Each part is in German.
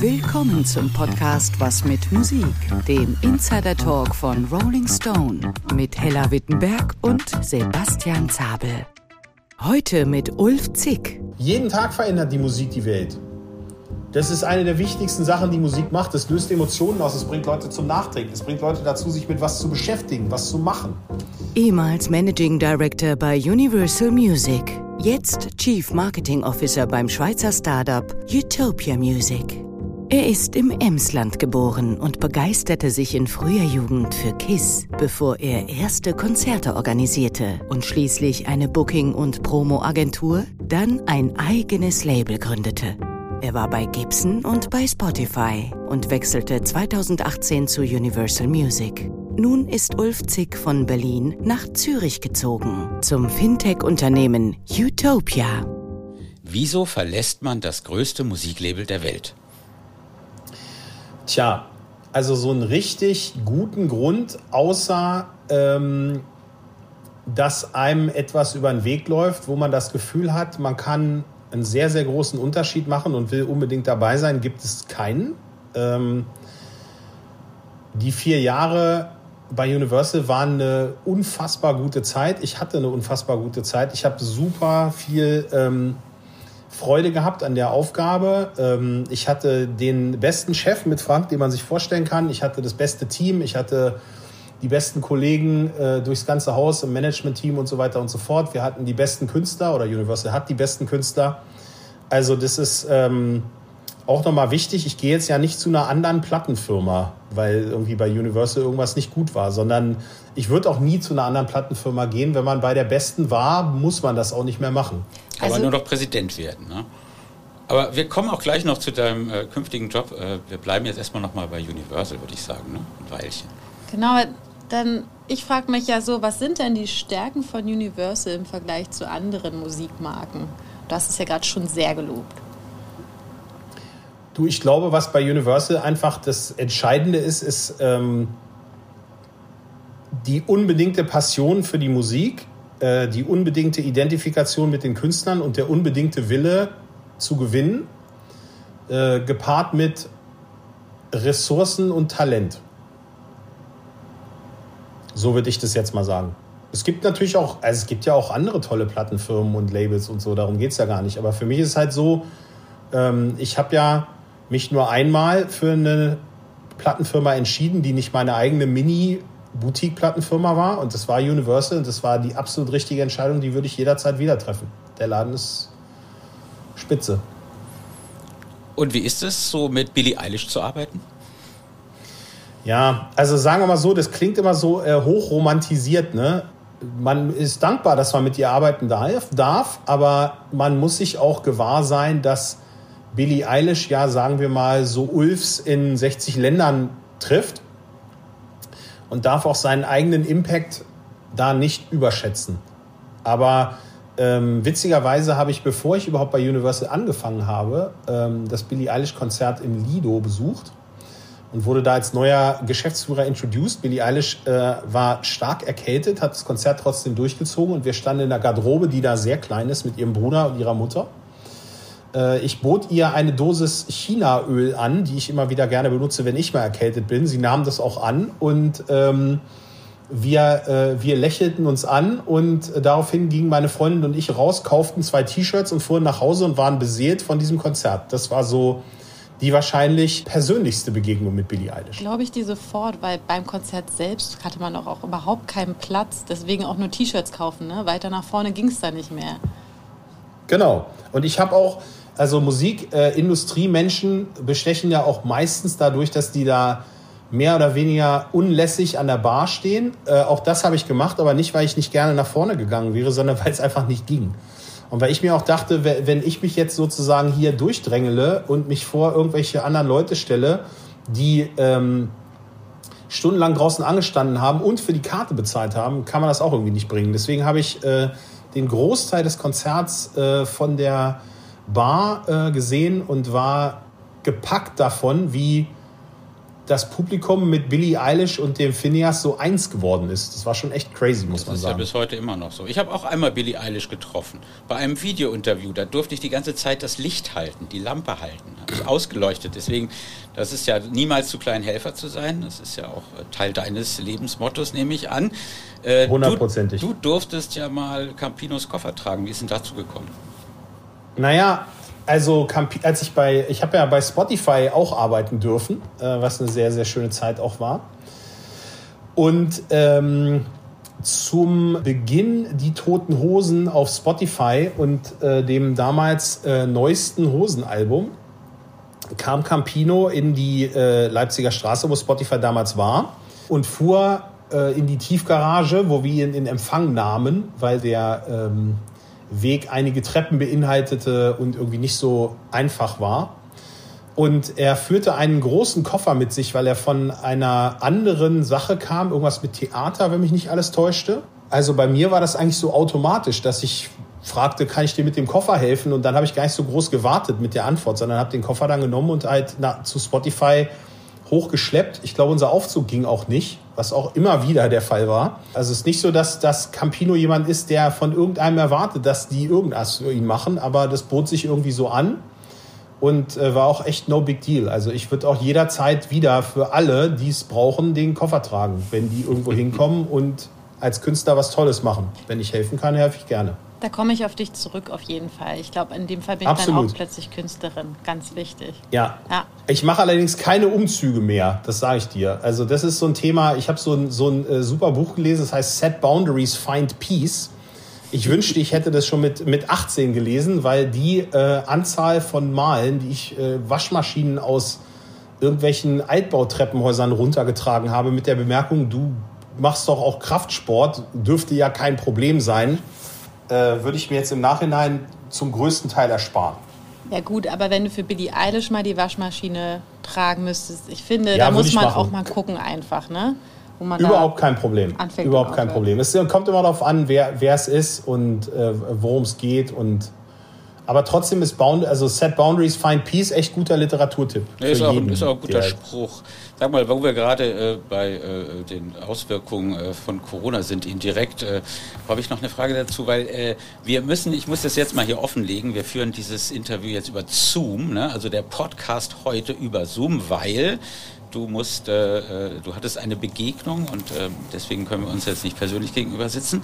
Willkommen zum Podcast Was mit Musik, dem Insider Talk von Rolling Stone mit Hella Wittenberg und Sebastian Zabel. Heute mit Ulf Zick. Jeden Tag verändert die Musik die Welt. Das ist eine der wichtigsten Sachen, die Musik macht. Es löst Emotionen aus, es bringt Leute zum Nachdenken, es bringt Leute dazu, sich mit was zu beschäftigen, was zu machen. Ehemals Managing Director bei Universal Music, jetzt Chief Marketing Officer beim Schweizer Startup Utopia Music. Er ist im Emsland geboren und begeisterte sich in früher Jugend für KISS, bevor er erste Konzerte organisierte und schließlich eine Booking- und Promo-Agentur, dann ein eigenes Label gründete. Er war bei Gibson und bei Spotify und wechselte 2018 zu Universal Music. Nun ist Ulf Zick von Berlin nach Zürich gezogen, zum Fintech-Unternehmen Utopia. Wieso verlässt man das größte Musiklabel der Welt? Tja, also so einen richtig guten Grund, außer ähm, dass einem etwas über den Weg läuft, wo man das Gefühl hat, man kann einen sehr, sehr großen Unterschied machen und will unbedingt dabei sein, gibt es keinen. Ähm, die vier Jahre bei Universal waren eine unfassbar gute Zeit. Ich hatte eine unfassbar gute Zeit. Ich habe super viel ähm, Freude gehabt an der Aufgabe. Ähm, ich hatte den besten Chef mit Frank, den man sich vorstellen kann. Ich hatte das beste Team. Ich hatte die besten Kollegen äh, durchs ganze Haus im Management-Team und so weiter und so fort. Wir hatten die besten Künstler oder Universal hat die besten Künstler. Also das ist ähm, auch nochmal wichtig. Ich gehe jetzt ja nicht zu einer anderen Plattenfirma, weil irgendwie bei Universal irgendwas nicht gut war, sondern ich würde auch nie zu einer anderen Plattenfirma gehen. Wenn man bei der besten war, muss man das auch nicht mehr machen. Aber also, nur noch Präsident werden. Ne? Aber wir kommen auch gleich noch zu deinem äh, künftigen Job. Äh, wir bleiben jetzt erstmal nochmal bei Universal, würde ich sagen, ne? ein Weilchen. Genau, dann ich frage mich ja so, was sind denn die Stärken von Universal im Vergleich zu anderen Musikmarken? Du hast es ja gerade schon sehr gelobt. Du, ich glaube, was bei Universal einfach das Entscheidende ist, ist ähm, die unbedingte Passion für die Musik äh, die unbedingte Identifikation mit den Künstlern und der unbedingte Wille zu gewinnen, äh, gepaart mit Ressourcen und Talent. So würde ich das jetzt mal sagen. Es gibt natürlich auch, also es gibt ja auch andere tolle Plattenfirmen und Labels und so, darum geht es ja gar nicht. Aber für mich ist es halt so, ähm, ich habe ja mich nur einmal für eine Plattenfirma entschieden, die nicht meine eigene Mini- Boutique-Plattenfirma war und das war Universal und das war die absolut richtige Entscheidung, die würde ich jederzeit wieder treffen. Der Laden ist spitze. Und wie ist es, so mit Billie Eilish zu arbeiten? Ja, also sagen wir mal so, das klingt immer so äh, hochromantisiert, ne? Man ist dankbar, dass man mit ihr arbeiten darf, darf, aber man muss sich auch gewahr sein, dass Billie Eilish ja, sagen wir mal, so Ulfs in 60 Ländern trifft und darf auch seinen eigenen Impact da nicht überschätzen. Aber ähm, witzigerweise habe ich, bevor ich überhaupt bei Universal angefangen habe, ähm, das Billie Eilish-Konzert im Lido besucht und wurde da als neuer Geschäftsführer introduced. Billie Eilish äh, war stark erkältet, hat das Konzert trotzdem durchgezogen und wir standen in der Garderobe, die da sehr klein ist, mit ihrem Bruder und ihrer Mutter. Äh, ich bot ihr eine Dosis Chinaöl an, die ich immer wieder gerne benutze, wenn ich mal erkältet bin. Sie nahm das auch an und ähm, wir, äh, wir lächelten uns an und äh, daraufhin gingen meine Freundin und ich raus, kauften zwei T-Shirts und fuhren nach Hause und waren beseelt von diesem Konzert. Das war so die wahrscheinlich persönlichste Begegnung mit Billie Eilish. Glaube ich dir sofort, weil beim Konzert selbst hatte man auch, auch überhaupt keinen Platz, deswegen auch nur T-Shirts kaufen. Ne? Weiter nach vorne ging es da nicht mehr. Genau. Und ich habe auch, also Musikindustriemenschen äh, bestechen ja auch meistens dadurch, dass die da mehr oder weniger unlässig an der Bar stehen. Äh, auch das habe ich gemacht, aber nicht, weil ich nicht gerne nach vorne gegangen wäre, sondern weil es einfach nicht ging. Und weil ich mir auch dachte, wenn ich mich jetzt sozusagen hier durchdrängele und mich vor irgendwelche anderen Leute stelle, die ähm, stundenlang draußen angestanden haben und für die Karte bezahlt haben, kann man das auch irgendwie nicht bringen. Deswegen habe ich äh, den Großteil des Konzerts äh, von der Bar äh, gesehen und war gepackt davon, wie das Publikum mit Billie Eilish und dem Phineas so eins geworden ist. Das war schon echt crazy, muss das man sagen. Das ist ja bis heute immer noch so. Ich habe auch einmal Billie Eilish getroffen. Bei einem Videointerview, da durfte ich die ganze Zeit das Licht halten, die Lampe halten. Also ausgeleuchtet. Deswegen, das ist ja niemals zu klein Helfer zu sein. Das ist ja auch äh, Teil deines Lebensmottos, nehme ich an. Äh, Hundertprozentig. Du, du durftest ja mal Campinos Koffer tragen. Wie ist denn dazu gekommen? Naja, also als ich bei, ich habe ja bei Spotify auch arbeiten dürfen, äh, was eine sehr, sehr schöne Zeit auch war. Und ähm, zum Beginn die Toten Hosen auf Spotify und äh, dem damals äh, neuesten Hosenalbum kam Campino in die äh, Leipziger Straße, wo Spotify damals war, und fuhr äh, in die Tiefgarage, wo wir ihn in Empfang nahmen, weil der ähm, Weg einige Treppen beinhaltete und irgendwie nicht so einfach war. Und er führte einen großen Koffer mit sich, weil er von einer anderen Sache kam, irgendwas mit Theater, wenn mich nicht alles täuschte. Also bei mir war das eigentlich so automatisch, dass ich fragte, kann ich dir mit dem Koffer helfen? Und dann habe ich gar nicht so groß gewartet mit der Antwort, sondern habe den Koffer dann genommen und halt na, zu Spotify hochgeschleppt. Ich glaube, unser Aufzug ging auch nicht, was auch immer wieder der Fall war. Also es ist nicht so, dass, dass Campino jemand ist, der von irgendeinem erwartet, dass die irgendwas für ihn machen, aber das bot sich irgendwie so an und äh, war auch echt no big deal. Also ich würde auch jederzeit wieder für alle, die es brauchen, den Koffer tragen, wenn die irgendwo hinkommen und als Künstler was Tolles machen. Wenn ich helfen kann, helfe ich gerne. Da komme ich auf dich zurück auf jeden Fall. Ich glaube, in dem Fall bin ich Absolut. dann auch plötzlich Künstlerin. Ganz wichtig. Ja. Ja. Ich mache allerdings keine Umzüge mehr, das sage ich dir. Also das ist so ein Thema, ich habe so ein, so ein äh, super Buch gelesen, das heißt Set Boundaries, Find Peace. Ich wünschte, ich hätte das schon mit, mit 18 gelesen, weil die äh, Anzahl von Malen, die ich äh, Waschmaschinen aus irgendwelchen Altbautreppenhäusern runtergetragen habe, mit der Bemerkung, du machst doch auch Kraftsport, dürfte ja kein Problem sein, äh, würde ich mir jetzt im Nachhinein zum größten Teil ersparen. Ja gut, aber wenn du für Billie Eilish mal die Waschmaschine tragen müsstest, ich finde, Ja, da muss man machen. auch mal gucken einfach, ne? Überhaupt kein Problem. Überhaupt kein. Problem. Es kommt immer darauf an, wer wer es ist und äh, worum es geht. Und aber trotzdem ist Bound, also Set Boundaries, Find Peace echt guter Literaturtipp. Ja, ist, auch, jeden, ist auch ein guter Spruch. Sag mal, wo wir gerade äh, bei äh, den Auswirkungen äh, von Corona sind, indirekt, äh, habe ich noch eine Frage dazu, weil äh, wir müssen, ich muss das jetzt mal hier offenlegen, wir führen dieses Interview jetzt über Zoom, ne? also der Podcast heute über Zoom, weil du musst, äh, äh, du hattest eine Begegnung und äh, deswegen können wir uns jetzt nicht persönlich gegenüber sitzen.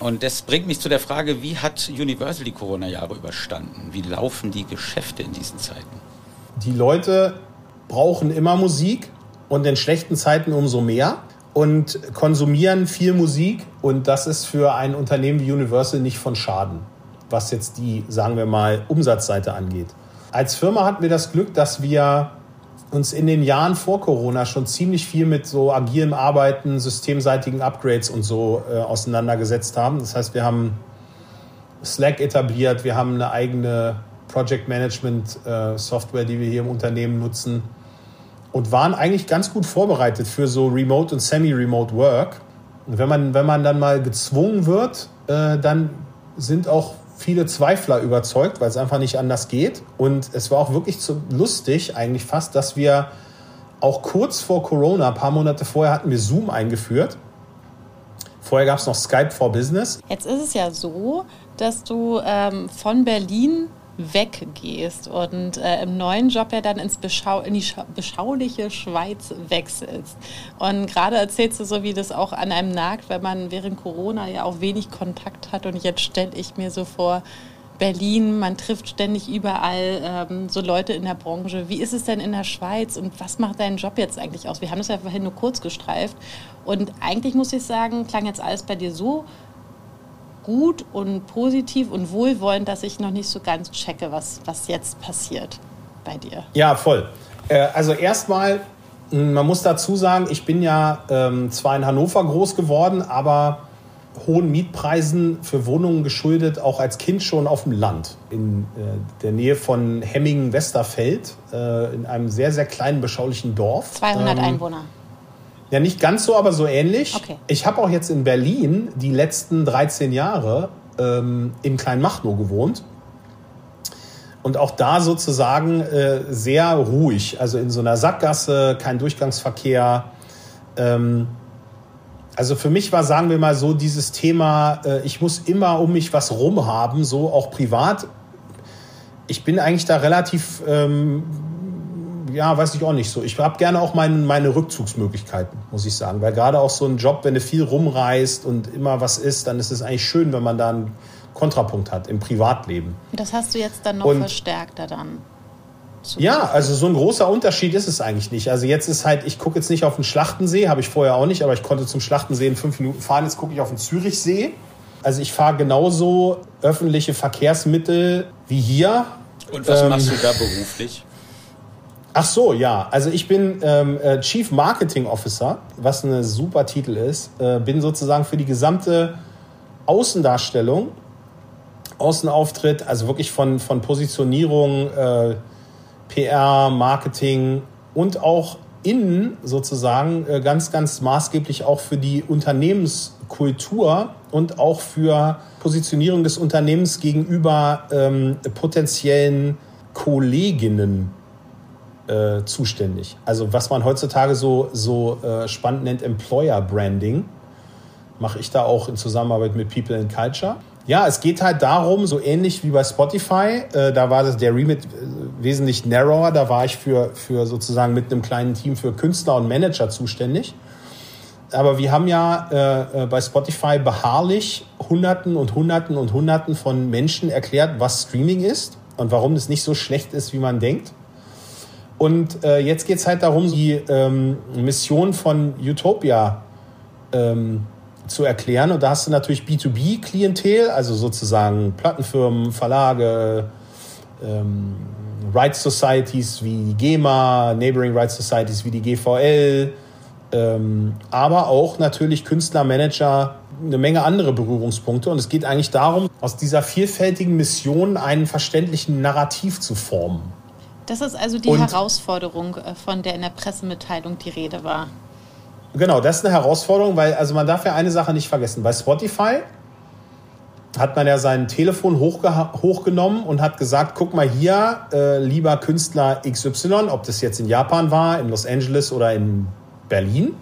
Und das bringt mich zu der Frage, wie hat Universal die Corona-Jahre überstanden? Wie laufen die Geschäfte in diesen Zeiten? Die Leute brauchen immer Musik und in schlechten Zeiten umso mehr und konsumieren viel Musik und das ist für ein Unternehmen wie Universal nicht von Schaden, was jetzt die, sagen wir mal, Umsatzseite angeht. Als Firma hatten wir das Glück, dass wir uns in den Jahren vor Corona schon ziemlich viel mit so agilem Arbeiten, systemseitigen Upgrades und so äh, auseinandergesetzt haben. Das heißt, wir haben Slack etabliert, wir haben eine eigene Project Management äh, Software, die wir hier im Unternehmen nutzen und waren eigentlich ganz gut vorbereitet für so Remote und Semi-Remote Work. Und wenn man, wenn man dann mal gezwungen wird, äh, dann sind auch viele Zweifler überzeugt, weil es einfach nicht anders geht. Und es war auch wirklich so lustig, eigentlich fast, dass wir auch kurz vor Corona, ein paar Monate vorher, hatten wir Zoom eingeführt. Vorher gab es noch Skype for Business. Jetzt ist es ja so, dass du ähm, von Berlin weggehst und äh, im neuen Job ja dann ins Beschau in die Scha beschauliche Schweiz wechselst. Und gerade erzählst du so, wie das auch an einem nagt, wenn man während Corona ja auch wenig Kontakt hat. Und jetzt stelle ich mir so vor, Berlin, man trifft ständig überall ähm, so Leute in der Branche. Wie ist es denn in der Schweiz und was macht dein Job jetzt eigentlich aus? Wir haben das ja vorhin nur kurz gestreift und eigentlich muss ich sagen, klang jetzt alles bei dir so gut und positiv und wohlwollend, dass ich noch nicht so ganz checke, was, was jetzt passiert bei dir. Ja, voll. Äh, also erstmal, mh, man muss dazu sagen, ich bin ja ähm, zwar in Hannover groß geworden, aber hohen Mietpreisen für Wohnungen geschuldet, auch als Kind schon auf dem Land, in äh, der Nähe von Hemmingen-Westerfeld, äh, in einem sehr, sehr kleinen, beschaulichen Dorf. 200 Ähm, Einwohner. Ja, nicht ganz so, aber so ähnlich. Okay. Ich habe auch jetzt in Berlin die letzten 13 Jahre ähm, in Kleinmachnow gewohnt. Und auch da sozusagen äh, sehr ruhig, also in so einer Sackgasse, kein Durchgangsverkehr. Ähm, also für mich war, sagen wir mal so, dieses Thema, äh, ich muss immer um mich was rum haben, so auch privat. Ich bin eigentlich da relativ, ähm, ja, weiß ich auch nicht so. Ich habe gerne auch mein, meine Rückzugsmöglichkeiten, muss ich sagen. Weil gerade auch so ein Job, wenn du viel rumreist und immer was ist, dann ist es eigentlich schön, wenn man da einen Kontrapunkt hat im Privatleben. Das hast du jetzt dann noch und, verstärkter dann. Ja, also so ein großer Unterschied ist es eigentlich nicht. Also jetzt ist halt, ich gucke jetzt nicht auf den Schlachtensee, habe ich vorher auch nicht, aber ich konnte zum Schlachtensee in fünf Minuten fahren. Jetzt gucke ich auf den Zürichsee. Also ich fahre genauso öffentliche Verkehrsmittel wie hier. Und was ähm, machst du da beruflich? Ach so, ja. Also ich bin ähm, äh, Chief Marketing Officer, was ein super Titel ist. Äh, bin sozusagen für die gesamte Außendarstellung, Außenauftritt, also wirklich von, von Positionierung, äh, PR, Marketing und auch innen sozusagen äh, ganz, ganz maßgeblich auch für die Unternehmenskultur und auch für Positionierung des Unternehmens gegenüber ähm, potenziellen Kolleginnen äh, zuständig. Also was man heutzutage so, so äh, spannend nennt, Employer Branding, mache ich da auch in Zusammenarbeit mit People in Culture. Ja, es geht halt darum, so ähnlich wie bei Spotify, äh, da war das der Remit äh, wesentlich narrower, da war ich für, für sozusagen mit einem kleinen Team für Künstler und Manager zuständig. Aber wir haben ja äh, äh, bei Spotify beharrlich Hunderten und Hunderten und Hunderten von Menschen erklärt, was Streaming ist und warum es nicht so schlecht ist, wie man denkt. Und äh, jetzt geht es halt darum, die ähm, Mission von Utopia ähm, zu erklären. Und da hast du natürlich B2B-Klientel, also sozusagen Plattenfirmen, Verlage, ähm, Rights Societies wie die GEMA, Neighboring Rights Societies wie die GVL, ähm, aber auch natürlich Künstler, Manager, eine Menge andere Berührungspunkte. Und es geht eigentlich darum, aus dieser vielfältigen Mission einen verständlichen Narrativ zu formen. Das ist also die Und Herausforderung, äh, von der in der Pressemitteilung die Rede war. Genau, das ist eine Herausforderung, weil also man darf ja eine Sache nicht vergessen. Bei Spotify hat man ja sein Telefon hochgenommen und hat gesagt, guck mal hier, äh, lieber Künstler XY, ob das jetzt in Japan war, in Los Angeles oder in Berlin.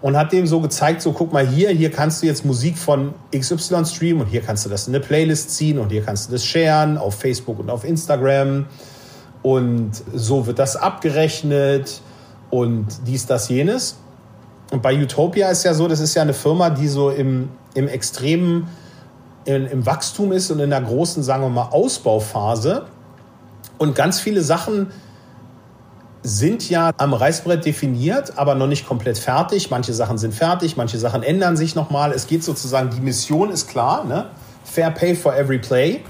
Und hat dem so gezeigt, so guck mal hier, hier kannst du jetzt Musik von XY streamen und hier kannst du das in eine Playlist ziehen und hier kannst du das sharen auf Facebook und auf Instagram. Und so wird das abgerechnet und dies, das, jenes. Und bei Utopia ist ja so, das ist ja eine Firma, die so im, im extremen, in, im Wachstum ist und in einer großen, sagen wir mal, Ausbauphase. Und ganz viele Sachen sind ja am Reißbrett definiert, aber noch nicht komplett fertig. Manche Sachen sind fertig, manche Sachen ändern sich nochmal. Es geht sozusagen, die Mission ist klar, ne? Fair Pay for Every Play.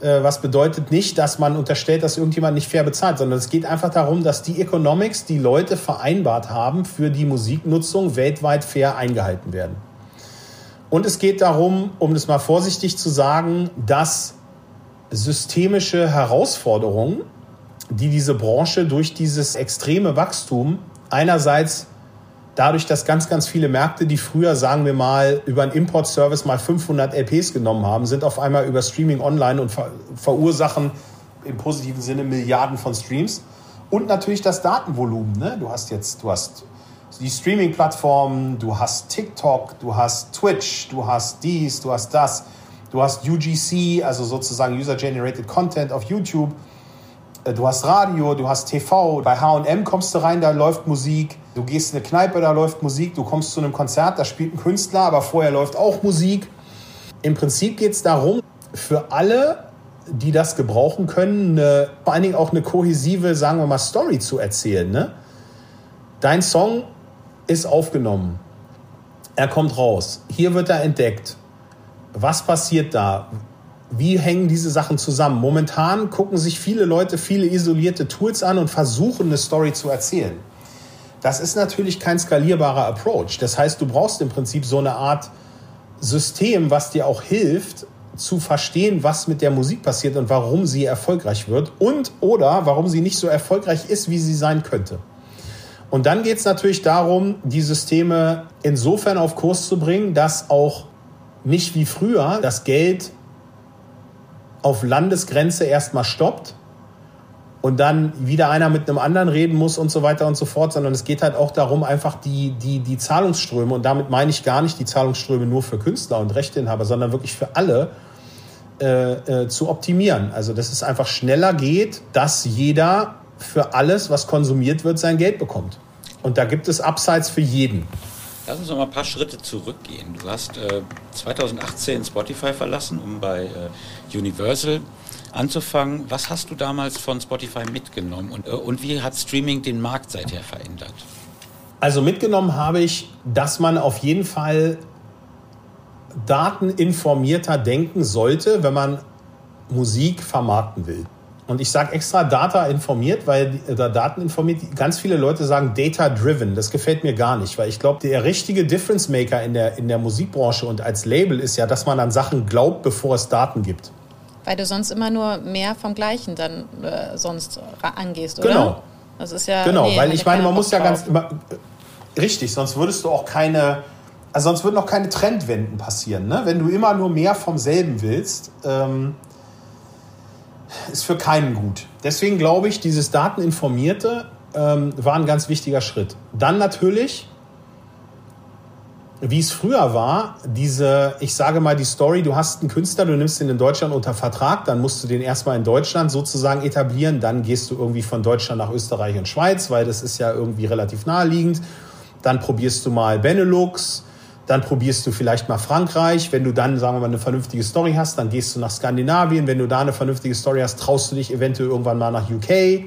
Äh, was bedeutet nicht, dass man unterstellt, dass irgendjemand nicht fair bezahlt, sondern es geht einfach darum, dass die Economics, die Leute vereinbart haben für die Musiknutzung, weltweit fair eingehalten werden. Und es geht darum, um das mal vorsichtig zu sagen, dass systemische Herausforderungen, die diese Branche durch dieses extreme Wachstum einerseits dadurch, dass ganz, ganz viele Märkte, die früher, sagen wir mal, über einen Import-Service mal 500 LPs genommen haben, sind auf einmal über Streaming online und ver verursachen im positiven Sinne Milliarden von Streams. Und natürlich das Datenvolumen. Ne? Du hast jetzt, du hast die Streaming-Plattformen, du hast TikTok, du hast Twitch, du hast dies, du hast das, du hast UGC, also sozusagen User-Generated Content auf YouTube, äh, du hast Radio, du hast TV, bei HM kommst du rein, da läuft Musik Du gehst in eine Kneipe, da läuft Musik, du kommst zu einem Konzert, da spielt ein Künstler, aber vorher läuft auch Musik. Im Prinzip geht es darum, für alle, die das gebrauchen können, eine, vor allen Dingen auch eine kohäsive, sagen wir mal, Story zu erzählen. Ne? Dein Song ist aufgenommen. Er kommt raus. Hier wird er entdeckt. Was passiert da? Wie hängen diese Sachen zusammen? Momentan gucken sich viele Leute viele isolierte Tools an und versuchen eine Story zu erzählen. Das ist natürlich kein skalierbarer Approach. Das heißt, du brauchst im Prinzip so eine Art System, was dir auch hilft, zu verstehen, was mit der Musik passiert und warum sie erfolgreich wird und oder warum sie nicht so erfolgreich ist, wie sie sein könnte. Und dann geht es natürlich darum, die Systeme insofern auf Kurs zu bringen, dass auch nicht wie früher das Geld auf Landesgrenze erstmal stoppt und dann wieder einer mit einem anderen reden muss und so weiter und so fort, sondern es geht halt auch darum, einfach die, die, die Zahlungsströme, und damit meine ich gar nicht die Zahlungsströme nur für Künstler und Rechteinhaber, sondern wirklich für alle äh, äh, zu optimieren. Also dass es einfach schneller geht, dass jeder für alles, was konsumiert wird, sein Geld bekommt. Und da gibt es Upsides für jeden. Lass uns noch mal ein paar Schritte zurückgehen. Du hast äh, 2018 Spotify verlassen, um bei äh, Universal anzufangen. Was hast du damals von Spotify mitgenommen und, äh, und wie hat Streaming den Markt seither verändert? Also mitgenommen habe ich, dass man auf jeden Fall dateninformierter denken sollte, wenn man Musik vermarkten will. Und ich sage extra Data informiert, weil da Daten informiert, ganz viele Leute sagen Data driven. Das gefällt mir gar nicht, weil ich glaube, der richtige Difference Maker in der, in der Musikbranche und als Label ist ja, dass man an Sachen glaubt, bevor es Daten gibt. Weil du sonst immer nur mehr vom Gleichen dann äh, sonst angehst, oder? Genau. Das ist ja. Genau, nee, weil ich meine, man muss ja ganz. Immer, richtig, sonst würdest du auch keine. Also sonst würden auch keine Trendwenden passieren. Ne? Wenn du immer nur mehr vom selben willst, ähm, ist für keinen gut. Deswegen glaube ich, dieses Dateninformierte ähm, war ein ganz wichtiger Schritt. Dann natürlich, wie es früher war, diese, ich sage mal die Story, du hast einen Künstler, du nimmst ihn in Deutschland unter Vertrag, dann musst du den erstmal in Deutschland sozusagen etablieren, dann gehst du irgendwie von Deutschland nach Österreich und Schweiz, weil das ist ja irgendwie relativ naheliegend. Dann probierst du mal Benelux, dann probierst du vielleicht mal Frankreich. Wenn du dann, sagen wir mal, eine vernünftige Story hast, dann gehst du nach Skandinavien. Wenn du da eine vernünftige Story hast, traust du dich eventuell irgendwann mal nach UK.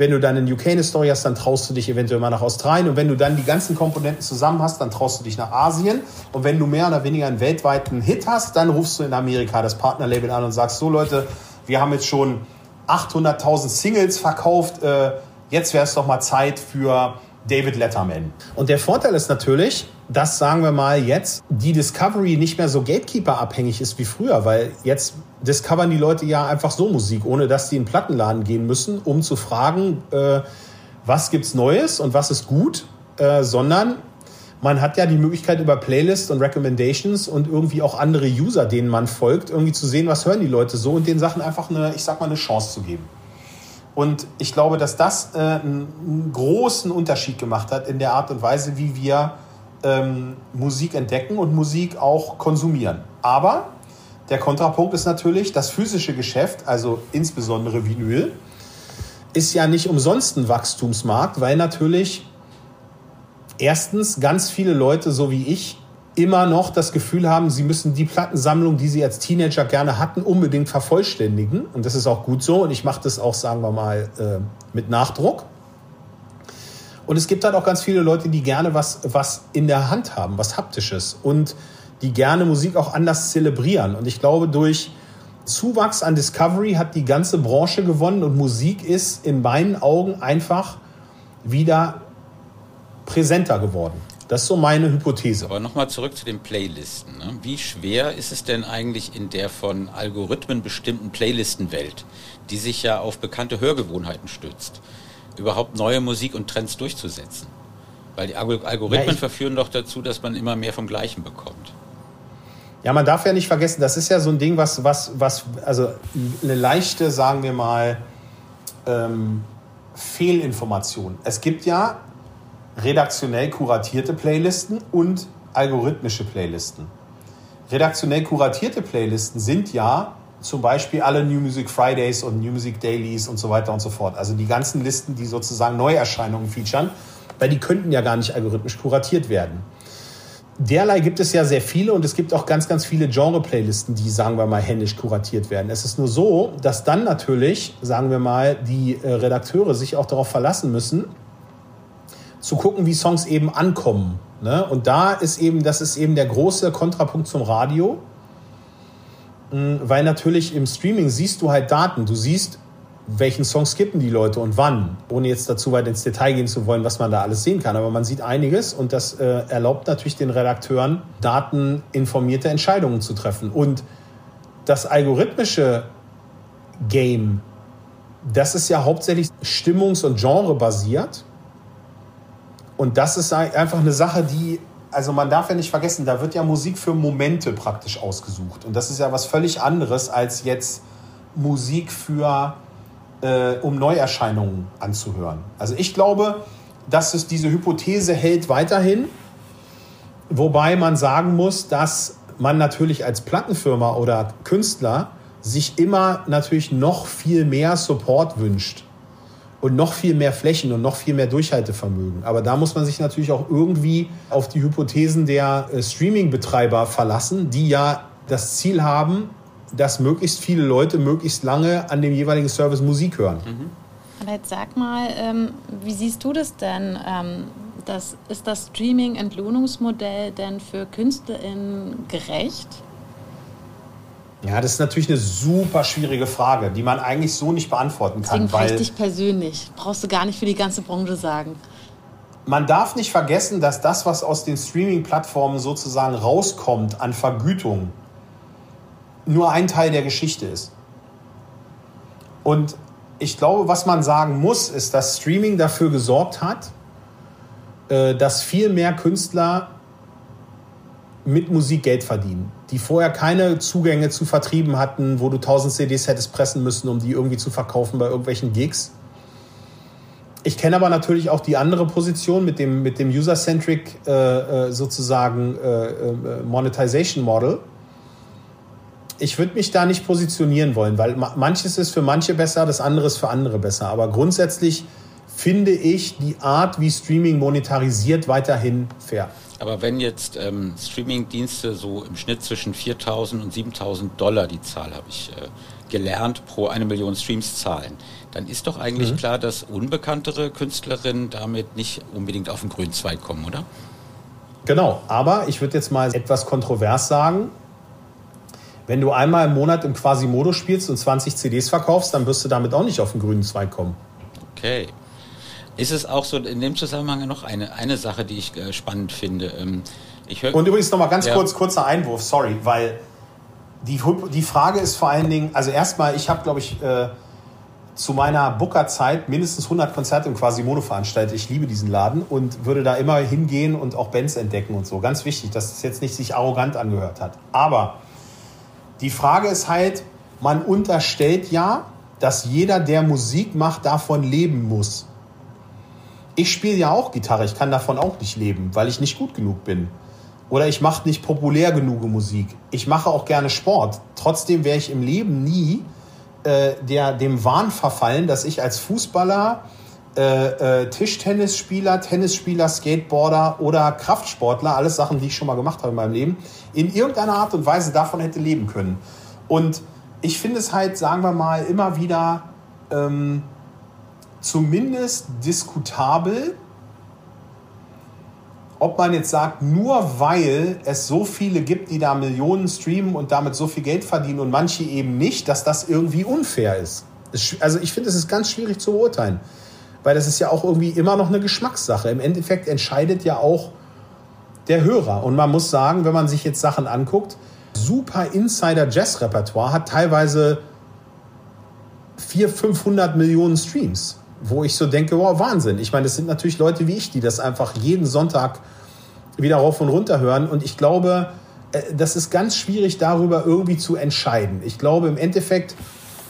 Wenn du dann in UK eine Story hast, dann traust du dich eventuell mal nach Australien. Und wenn du dann die ganzen Komponenten zusammen hast, dann traust du dich nach Asien. Und wenn du mehr oder weniger einen weltweiten Hit hast, dann rufst du in Amerika das Partnerlabel an und sagst, so Leute, wir haben jetzt schon 800.000 Singles verkauft. Äh, jetzt wäre es doch mal Zeit für David Letterman. Und der Vorteil ist natürlich, dass, sagen wir mal, jetzt die Discovery nicht mehr so Gatekeeper-abhängig ist wie früher, weil jetzt discovern die Leute ja einfach so Musik, ohne dass sie in den Plattenladen gehen müssen, um zu fragen, äh, was gibt's Neues und was ist gut, äh, sondern man hat ja die Möglichkeit über Playlists und Recommendations und irgendwie auch andere User, denen man folgt, irgendwie zu sehen, was hören die Leute so und den Sachen einfach eine, ich sag mal, eine Chance zu geben. Und ich glaube, dass das äh, einen großen Unterschied gemacht hat in der Art und Weise, wie wir ähm, Musik entdecken und Musik auch konsumieren. Aber der Kontrapunkt ist natürlich, das physische Geschäft, also insbesondere Vinyl, ist ja nicht umsonst ein Wachstumsmarkt, weil natürlich erstens ganz viele Leute, so wie ich, immer noch das Gefühl haben, sie müssen die Plattensammlung, die sie als Teenager gerne hatten, unbedingt vervollständigen. Und das ist auch gut so. Und ich mache das auch, sagen wir mal, äh, mit Nachdruck. Und es gibt halt auch ganz viele Leute, die gerne was, was in der Hand haben, was Haptisches. Und die gerne Musik auch anders zelebrieren. Und ich glaube, durch Zuwachs an Discovery hat die ganze Branche gewonnen und Musik ist in meinen Augen einfach wieder präsenter geworden. Das ist so meine Hypothese. Aber nochmal zurück zu den Playlisten. Ne? Wie schwer ist es denn eigentlich in der von Algorithmen bestimmten Playlistenwelt, die sich ja auf bekannte Hörgewohnheiten stützt, überhaupt neue Musik und Trends durchzusetzen? Weil die Algorithmen ja, verführen doch dazu, dass man immer mehr vom Gleichen bekommt. Ja, man darf ja nicht vergessen, das ist ja so ein Ding, was, was, was also eine leichte, sagen wir mal, ähm, Fehlinformation. Es gibt ja redaktionell kuratierte Playlisten und algorithmische Playlisten. Redaktionell kuratierte Playlisten sind ja zum Beispiel alle New Music Fridays und New Music Dailies und so weiter und so fort. Also die ganzen Listen, die sozusagen Neuerscheinungen featuren, weil die könnten ja gar nicht algorithmisch kuratiert werden. Derlei gibt es ja sehr viele und es gibt auch ganz, ganz viele Genre-Playlisten, die, sagen wir mal, händisch kuratiert werden. Es ist nur so, dass dann natürlich, sagen wir mal, die äh, Redakteure sich auch darauf verlassen müssen, zu gucken, wie Songs eben ankommen. Ne? Und da ist eben, das ist eben der große Kontrapunkt zum Radio, hm, weil natürlich im Streaming siehst du halt Daten. Du siehst, welchen Song skippen die Leute und wann, ohne jetzt dazu weit ins Detail gehen zu wollen, was man da alles sehen kann. Aber man sieht einiges und das äh, erlaubt natürlich den Redakteuren, dateninformierte Entscheidungen zu treffen. Und das algorithmische Game, das ist ja hauptsächlich stimmungs- und genrebasiert. Und das ist einfach eine Sache, die, also man darf ja nicht vergessen, da wird ja Musik für Momente praktisch ausgesucht. Und das ist ja was völlig anderes als jetzt Musik für, äh, um Neuerscheinungen anzuhören. Also ich glaube, dass es diese Hypothese hält weiterhin, wobei man sagen muss, dass man natürlich als Plattenfirma oder Künstler sich immer natürlich noch viel mehr Support wünscht und noch viel mehr Flächen und noch viel mehr Durchhaltevermögen. Aber da muss man sich natürlich auch irgendwie auf die Hypothesen der äh, Streaming-Betreiber verlassen, die ja das Ziel haben, dass möglichst viele Leute möglichst lange an dem jeweiligen Service Musik hören. Mhm. Aber jetzt sag mal, ähm, wie siehst du das denn? Ähm, das, ist das Streaming-Entlohnungsmodell denn für KünstlerInnen gerecht? Ja, das ist natürlich eine super schwierige Frage, die man eigentlich so nicht beantworten kann. Deswegen weil dich persönlich. Brauchst du gar nicht für die ganze Branche sagen. Man darf nicht vergessen, dass das, was aus den Streaming-Plattformen sozusagen rauskommt an Vergütung, nur ein Teil der Geschichte ist. Und ich glaube, was man sagen muss, ist, dass Streaming dafür gesorgt hat, äh, dass viel mehr Künstler mit Musik Geld verdienen, die vorher keine Zugänge zu Vertrieben hatten, wo du 1000 CDs hättest pressen müssen, um die irgendwie zu verkaufen bei irgendwelchen Gigs. Ich kenne aber natürlich auch die andere Position mit dem, mit dem User-Centric äh, äh sozusagen äh, äh, Monetization Model. Ich würde mich da nicht positionieren wollen, weil manches ist für manche besser, das andere ist für andere besser. Aber grundsätzlich finde ich die Art, wie Streaming monetarisiert, weiterhin fair. Aber wenn jetzt ähm, Streaming-Dienste so im Schnitt zwischen 4.000 und 7.000 Dollar, die Zahl habe ich äh, gelernt, pro eine Million Streams zahlen, dann ist doch eigentlich mhm. klar, dass unbekanntere Künstlerinnen damit nicht unbedingt auf den grünen Zweig kommen, oder? Genau, aber ich würde jetzt mal etwas kontrovers sagen. Wenn du einmal im Monat im Quasimodo spielst und 20 CDs verkaufst, dann wirst du damit auch nicht auf den grünen Zweig kommen. Okay. Ist es auch so in dem Zusammenhang noch eine, eine Sache, die ich äh, spannend finde? Ähm, ich Und übrigens nochmal ganz ja. kurz, kurzer Einwurf, sorry, weil die, die Frage ist vor allen Dingen, also erstmal, ich habe, glaube ich, äh, zu meiner Booker-Zeit mindestens 100 Konzerte im Quasimodo veranstaltet. Ich liebe diesen Laden und würde da immer hingehen und auch Bands entdecken und so. Ganz wichtig, dass es jetzt nicht sich arrogant angehört hat. Aber die Frage ist halt, man unterstellt ja, dass jeder, der Musik macht, davon leben muss. Ich spiele ja auch Gitarre, ich kann davon auch nicht leben, weil ich nicht gut genug bin. Oder ich mache nicht populär genug Musik. Ich mache auch gerne Sport. Trotzdem wäre ich im Leben nie äh, der, dem Wahn verfallen, dass ich als Fußballer, äh, äh, Tischtennisspieler, Tennisspieler, Skateboarder oder Kraftsportler, alles Sachen, die ich schon mal gemacht habe in meinem Leben, in irgendeiner Art und Weise davon hätte leben können. Und ich finde es halt, sagen wir mal, immer wieder ähm, zumindest diskutabel, ob man jetzt sagt, nur weil es so viele gibt, die da Millionen streamen und damit so viel Geld verdienen und manche eben nicht, dass das irgendwie unfair ist. Also ich finde, es ist ganz schwierig zu beurteilen, weil das ist ja auch irgendwie immer noch eine Geschmackssache. Im Endeffekt entscheidet ja auch der Hörer. Und man muss sagen, wenn man sich jetzt Sachen anguckt, super Insider-Jazz-Repertoire hat teilweise 400, 500 Millionen Streams wo ich so denke, wow, Wahnsinn. Ich meine, das sind natürlich Leute wie ich, die das einfach jeden Sonntag wieder rauf und runter hören. Und ich glaube, äh, das ist ganz schwierig, darüber irgendwie zu entscheiden. Ich glaube im Endeffekt,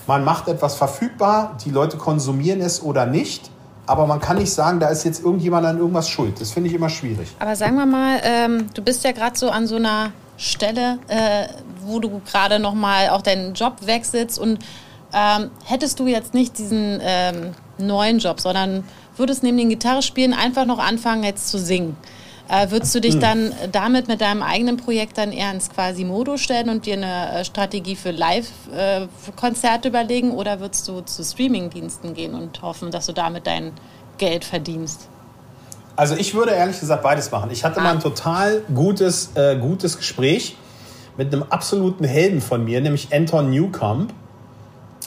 man macht etwas verfügbar, die Leute konsumieren es oder nicht. Aber man kann nicht sagen, da ist jetzt irgendjemand an irgendwas schuld. Das finde ich immer schwierig. Aber sagen wir mal, ähm, du bist ja gerade so an so einer Stelle, äh, wo du gerade noch mal auch deinen Job wechselst und ähm, hättest du jetzt nicht diesen ähm, neuen Job, sondern würdest neben den Gitarrespielen einfach noch anfangen, jetzt zu singen. Äh, würdest du dich hm. dann damit mit deinem eigenen Projekt dann eher ins Quasi-Modo stellen und dir eine äh, Strategie für Live-Konzerte äh, überlegen oder würdest du zu Streaming-Diensten gehen und hoffen, dass du damit dein Geld verdienst? Also ich würde ehrlich gesagt beides machen. Ich hatte ah. mal ein total gutes, äh, gutes Gespräch mit einem absoluten Helden von mir, nämlich Anton Newcomb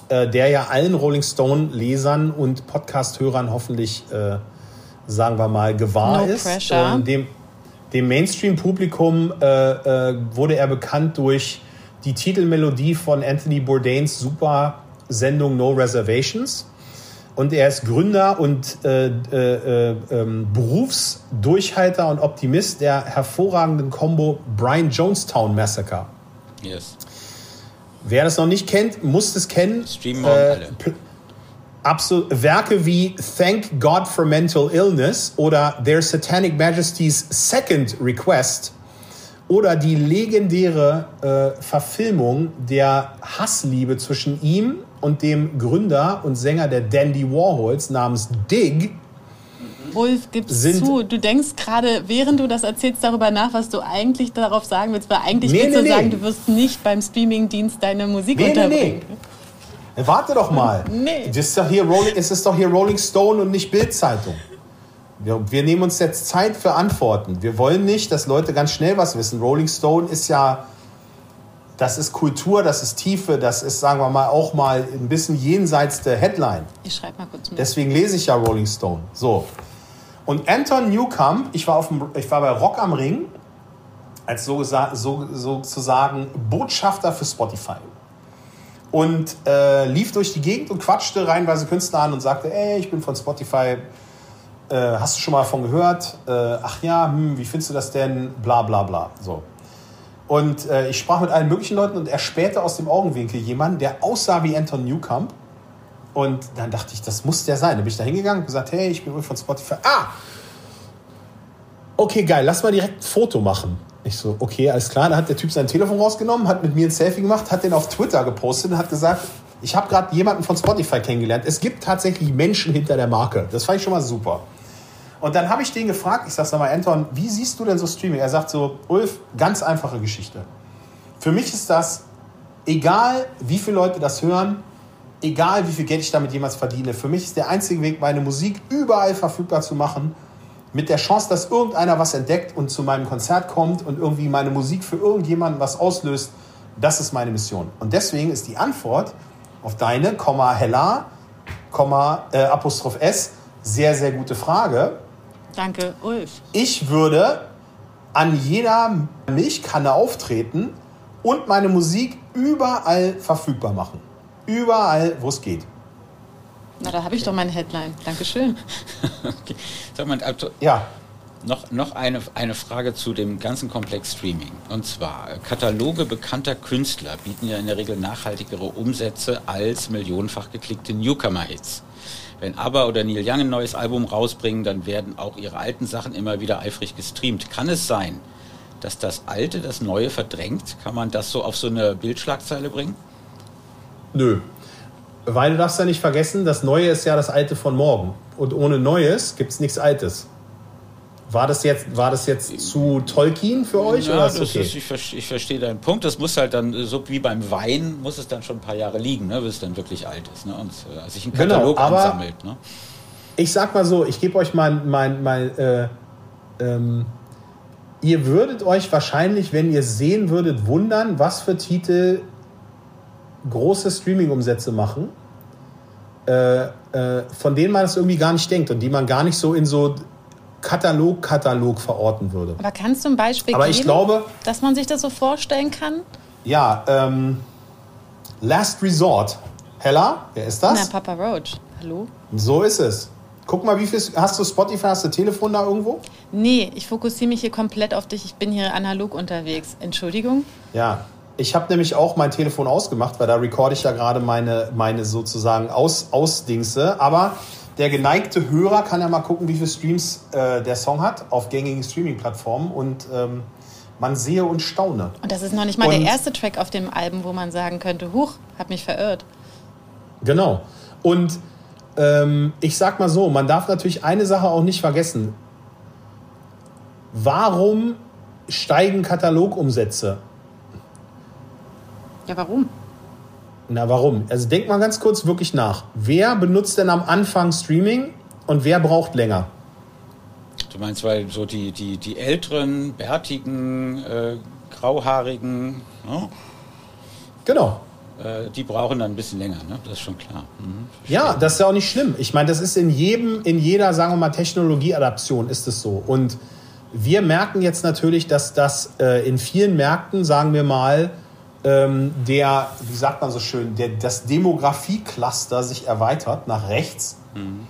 äh, der ja allen Rolling Stone-Lesern und Podcast-Hörern hoffentlich, äh, sagen wir mal, gewahr no ist. Pressure. Ähm, dem, dem Mainstream-Publikum äh, äh, wurde er bekannt durch die Titelmelodie von Anthony Bourdains super Sendung No Reservations. Und er ist Gründer und äh, äh, äh, ähm, Berufsdurchhalter und Optimist der hervorragenden Combo Brian Jonestown Massacre. Yes. Wer das noch nicht kennt, muss es kennen. Streamen äh, absolut Werke wie Thank God for Mental Illness oder Their Satanic Majesty's Second Request oder die legendäre äh, Verfilmung der Hassliebe zwischen ihm und dem Gründer und Sänger der Dandy Warhols namens Dig. Ulf, gib's zu. Du denkst gerade, während du das erzählst, darüber nach, was du eigentlich darauf sagen willst, weil eigentlich nee, willst nee, du nee. sagen, du wirst nicht beim Streamingdienst deine Musik nee, unterbringen. Nee, nee. Warte doch mal. Nee. Das ist doch hier Rolling, es ist doch hier Rolling Stone und nicht Bildzeitung. Wir, wir nehmen uns jetzt Zeit für Antworten. Wir wollen nicht, dass Leute ganz schnell was wissen. Rolling Stone ist ja, das ist Kultur, das ist Tiefe, das ist, sagen wir mal, auch mal ein bisschen jenseits der Headline. Ich schreibe mal kurz mit. Deswegen lese ich ja Rolling Stone. So. Und Anton Newcomb, ich war, auf dem, ich war bei Rock am Ring als so, so, sozusagen Botschafter für Spotify. Und äh, lief durch die Gegend und quatschte reinweise Künstler an und sagte, ey, ich bin von Spotify, äh, hast du schon mal davon gehört? Äh, ach ja, hm, wie findest du das denn? Bla bla bla. So. Und äh, ich sprach mit allen möglichen Leuten und er spähte aus dem Augenwinkel jemanden, der aussah wie Anton Newcomb. Und dann dachte ich, das muss der sein. Da bin ich da hingegangen und gesagt, hey, ich bin von Spotify. Ah! Okay, geil, lass mal direkt ein Foto machen. Ich so, okay, alles klar. Da hat der Typ sein Telefon rausgenommen, hat mit mir ein Selfie gemacht, hat den auf Twitter gepostet und hat gesagt, ich habe gerade jemanden von Spotify kennengelernt. Es gibt tatsächlich Menschen hinter der Marke. Das fand ich schon mal super. Und dann habe ich den gefragt, ich sage, sag mal, Anton, wie siehst du denn so Streaming? Er sagt so, Ulf, ganz einfache Geschichte. Für mich ist das, egal wie viele Leute das hören, egal wie viel Geld ich damit jemals verdiene, für mich ist der einzige Weg, meine Musik überall verfügbar zu machen, mit der Chance, dass irgendeiner was entdeckt und zu meinem Konzert kommt und irgendwie meine Musik für irgendjemanden was auslöst, das ist meine Mission. Und deswegen ist die Antwort auf deine, Komma, Hella, Komma, äh, Apostroph S, sehr, sehr gute Frage. Danke, Ulf. Ich würde an jeder Milchkanne auftreten und meine Musik überall verfügbar machen. Überall, wo es geht. Na, da habe ich doch meine Headline. Dankeschön. okay. Sag mal, also, ja. Noch, noch eine, eine Frage zu dem ganzen Komplex Streaming. Und zwar, Kataloge bekannter Künstler bieten ja in der Regel nachhaltigere Umsätze als millionenfach geklickte Newcomer-Hits. Wenn ABBA oder Neil Young ein neues Album rausbringen, dann werden auch ihre alten Sachen immer wieder eifrig gestreamt. Kann es sein, dass das Alte das Neue verdrängt? Kann man das so auf so eine Bildschlagzeile bringen? Nö. Weil du darfst ja nicht vergessen, das Neue ist ja das Alte von morgen. Und ohne Neues gibt es nichts Altes. War das jetzt, war das jetzt zu Tolkien für euch? Ja, oder ist okay? ist, ich, ich, verstehe deinen Punkt. Das muss halt dann, so wie beim Wein, muss es dann schon ein paar Jahre liegen, ne, bis es dann wirklich alt ist. Ne, und äh, sich ein genau, Katalog genau, ansammelt. Ne? Ich sag mal so, ich gebe euch mein, mein, mein äh, ähm, ihr würdet euch wahrscheinlich, wenn ihr sehen würdet, wundern, was für Titel große Streaming-Umsätze machen, äh, äh, von denen man es irgendwie gar nicht denkt und die man gar nicht so in so Katalog, Katalog verorten würde. Aber kannst du ein Beispiel Aber geben, ich glaube, dass man sich das so vorstellen kann? Ja, ähm, Last Resort. Hella, wer ist das? Na, Papa Roach. Hallo? So ist es. Guck mal, wie viel hast du Spotify, hast du Telefon da irgendwo? Nee, ich fokussiere mich hier komplett auf dich. Ich bin hier analog unterwegs. Entschuldigung? Ja, ich habe nämlich auch mein Telefon ausgemacht, weil da recorde ich ja gerade meine, meine sozusagen Aus, Ausdingse. Aber der geneigte Hörer kann ja mal gucken, wie viele Streams äh, der Song hat auf gängigen Streaming-Plattformen und ähm, man sehe und staune. Und das ist noch nicht mal und, der erste Track auf dem Album, wo man sagen könnte, huch, hab mich verirrt. Genau. Und ähm, ich sag mal so, man darf natürlich eine Sache auch nicht vergessen. Warum steigen Katalogumsätze? Ja, warum? Na, warum? Also denk mal ganz kurz wirklich nach. Wer benutzt denn am Anfang Streaming und wer braucht länger? Du meinst, weil so die, die, die älteren, bärtigen, äh, grauhaarigen, ne? Genau. Äh, die brauchen dann ein bisschen länger, ne? Das ist schon klar. Mhm, ja, das ist ja auch nicht schlimm. Ich meine, das ist in jedem, in jeder, sagen wir mal, Technologieadaption ist es so. Und wir merken jetzt natürlich, dass das äh, in vielen Märkten, sagen wir mal, ähm, der, wie sagt man so schön, der, das Demografie-Cluster sich erweitert nach rechts. Mhm.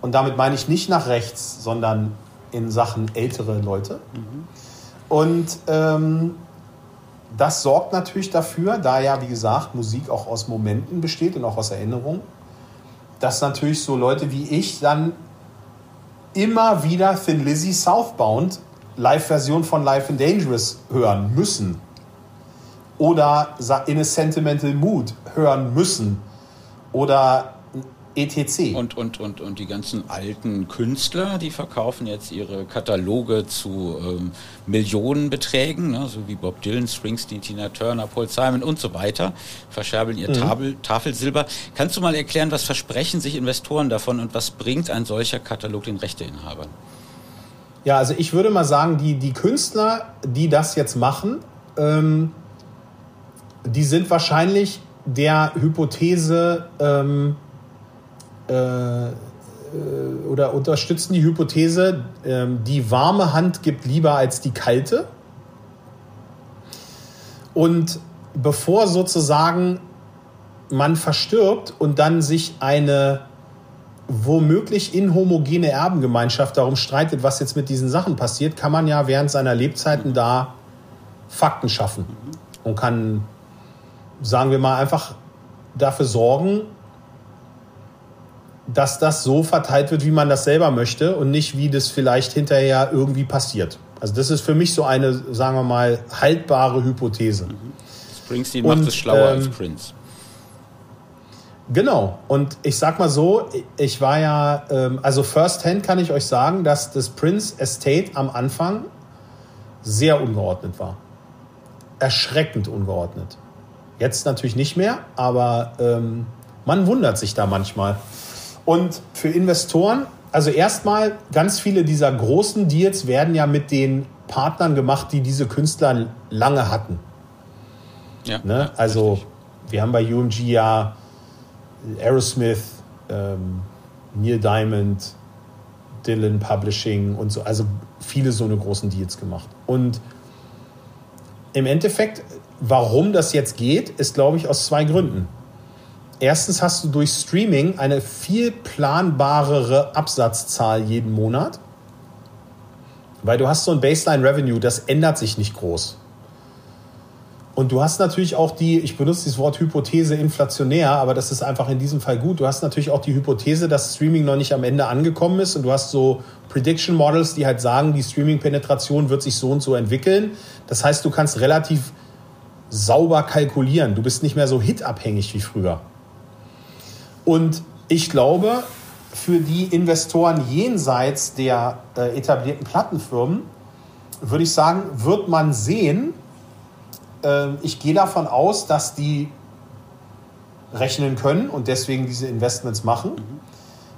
Und damit meine ich nicht nach rechts, sondern in Sachen ältere Leute. Mhm. Und ähm, das sorgt natürlich dafür, da ja, wie gesagt, Musik auch aus Momenten besteht und auch aus Erinnerungen, dass natürlich so Leute wie ich dann immer wieder Thin Lizzy Southbound Live-Version von Life and Dangerous hören müssen. Oder In a Sentimental Mood hören müssen. Oder etc. Und, und, und, und die ganzen alten Künstler, die verkaufen jetzt ihre Kataloge zu ähm, Millionenbeträgen, ne, so wie Bob Dylan, Springsteen, Tina Turner, Paul Simon und so weiter, verscherbeln ihr mhm. Tafel, Tafelsilber. Kannst du mal erklären, was versprechen sich Investoren davon und was bringt ein solcher Katalog den Rechteinhabern? Ja, also ich würde mal sagen, die, die Künstler, die das jetzt machen, ähm, die sind wahrscheinlich der Hypothese ähm, äh, äh, oder unterstützen die Hypothese, äh, die warme Hand gibt lieber als die kalte. Und bevor sozusagen man verstirbt und dann sich eine womöglich inhomogene Erbengemeinschaft darum streitet, was jetzt mit diesen Sachen passiert, kann man ja während seiner Lebzeiten da Fakten schaffen und kann, sagen wir mal, einfach dafür sorgen, dass das so verteilt wird, wie man das selber möchte und nicht, wie das vielleicht hinterher irgendwie passiert. Also das ist für mich so eine, sagen wir mal, haltbare Hypothese. Springsteen und, macht es schlauer ähm, als Prince. Genau. Und ich sag mal so, ich war ja, ähm, also first hand kann ich euch sagen, dass das Prince Estate am Anfang sehr ungeordnet war. Erschreckend ungeordnet. Jetzt natürlich nicht mehr, aber ähm, man wundert sich da manchmal. Und für Investoren, also erstmal, ganz viele dieser großen Deals werden ja mit den Partnern gemacht, die diese Künstler lange hatten. Ja, ne? Also richtig. wir haben bei UMG ja Aerosmith, ähm, Neil Diamond, Dylan Publishing und so, also viele so eine großen Deals gemacht. Und im Endeffekt, warum das jetzt geht, ist, glaube ich, aus zwei Gründen. Erstens hast du durch Streaming eine viel planbarere Absatzzahl jeden Monat, weil du hast so ein Baseline Revenue, das ändert sich nicht groß. Und du hast natürlich auch die, ich benutze das Wort Hypothese inflationär, aber das ist einfach in diesem Fall gut. Du hast natürlich auch die Hypothese, dass Streaming noch nicht am Ende angekommen ist und du hast so Prediction Models, die halt sagen, die Streaming-Penetration wird sich so und so entwickeln. Das heißt, du kannst relativ sauber kalkulieren. Du bist nicht mehr so hitabhängig wie früher. Und ich glaube, für die Investoren jenseits der äh, etablierten Plattenfirmen, würde ich sagen, wird man sehen, äh, ich gehe davon aus, dass die rechnen können und deswegen diese Investments machen.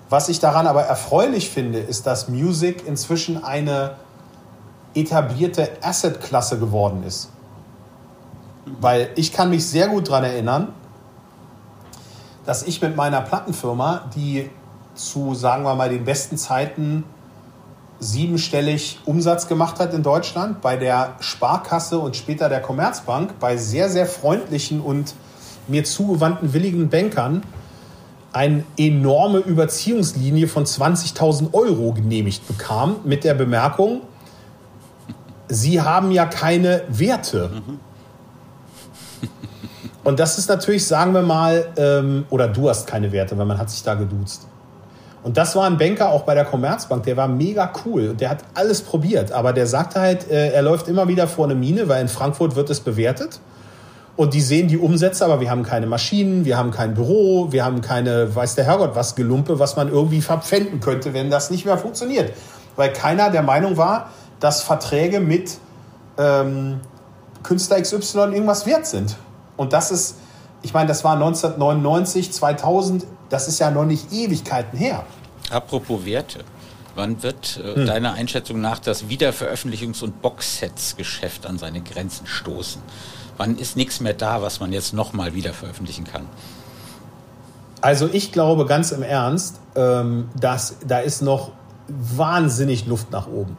Was ich daran aber erfreulich finde, ist, dass Music inzwischen eine etablierte Asset-Klasse geworden ist. Weil ich kann mich sehr gut daran erinnern, dass ich mit meiner Plattenfirma, die zu, sagen wir mal, den besten Zeiten siebenstellig Umsatz gemacht hat in Deutschland, bei der Sparkasse und später der Commerzbank, bei sehr, sehr freundlichen und mir zugewandten willigen Bankern, eine enorme Überziehungslinie von 20.000 Euro genehmigt bekam, mit der Bemerkung, Sie haben ja keine Werte. Mhm. Und das ist natürlich, sagen wir mal, ähm, oder du hast keine Werte, weil man hat sich da geduzt. Und das war ein Banker auch bei der Commerzbank, der war mega cool und der hat alles probiert. Aber der sagte halt, äh, er läuft immer wieder vor eine Mine, weil in Frankfurt wird es bewertet. Und die sehen die Umsätze, aber wir haben keine Maschinen, wir haben kein Büro, wir haben keine, weiß der Herrgott was, Gelumpe, was man irgendwie verpfänden könnte, wenn das nicht mehr funktioniert. Weil keiner der Meinung war, dass Verträge mit ähm, Künstler XY irgendwas wert sind. Und das ist, ich meine, das war 1999, 2000, das ist ja noch nicht Ewigkeiten her. Apropos Werte. Wann wird äh, hm. deiner Einschätzung nach das Wiederveröffentlichungs- und Boxsets-Geschäft an seine Grenzen stoßen? Wann ist nichts mehr da, was man jetzt nochmal wieder veröffentlichen kann? Also ich glaube ganz im Ernst, ähm, dass da ist noch wahnsinnig Luft nach oben.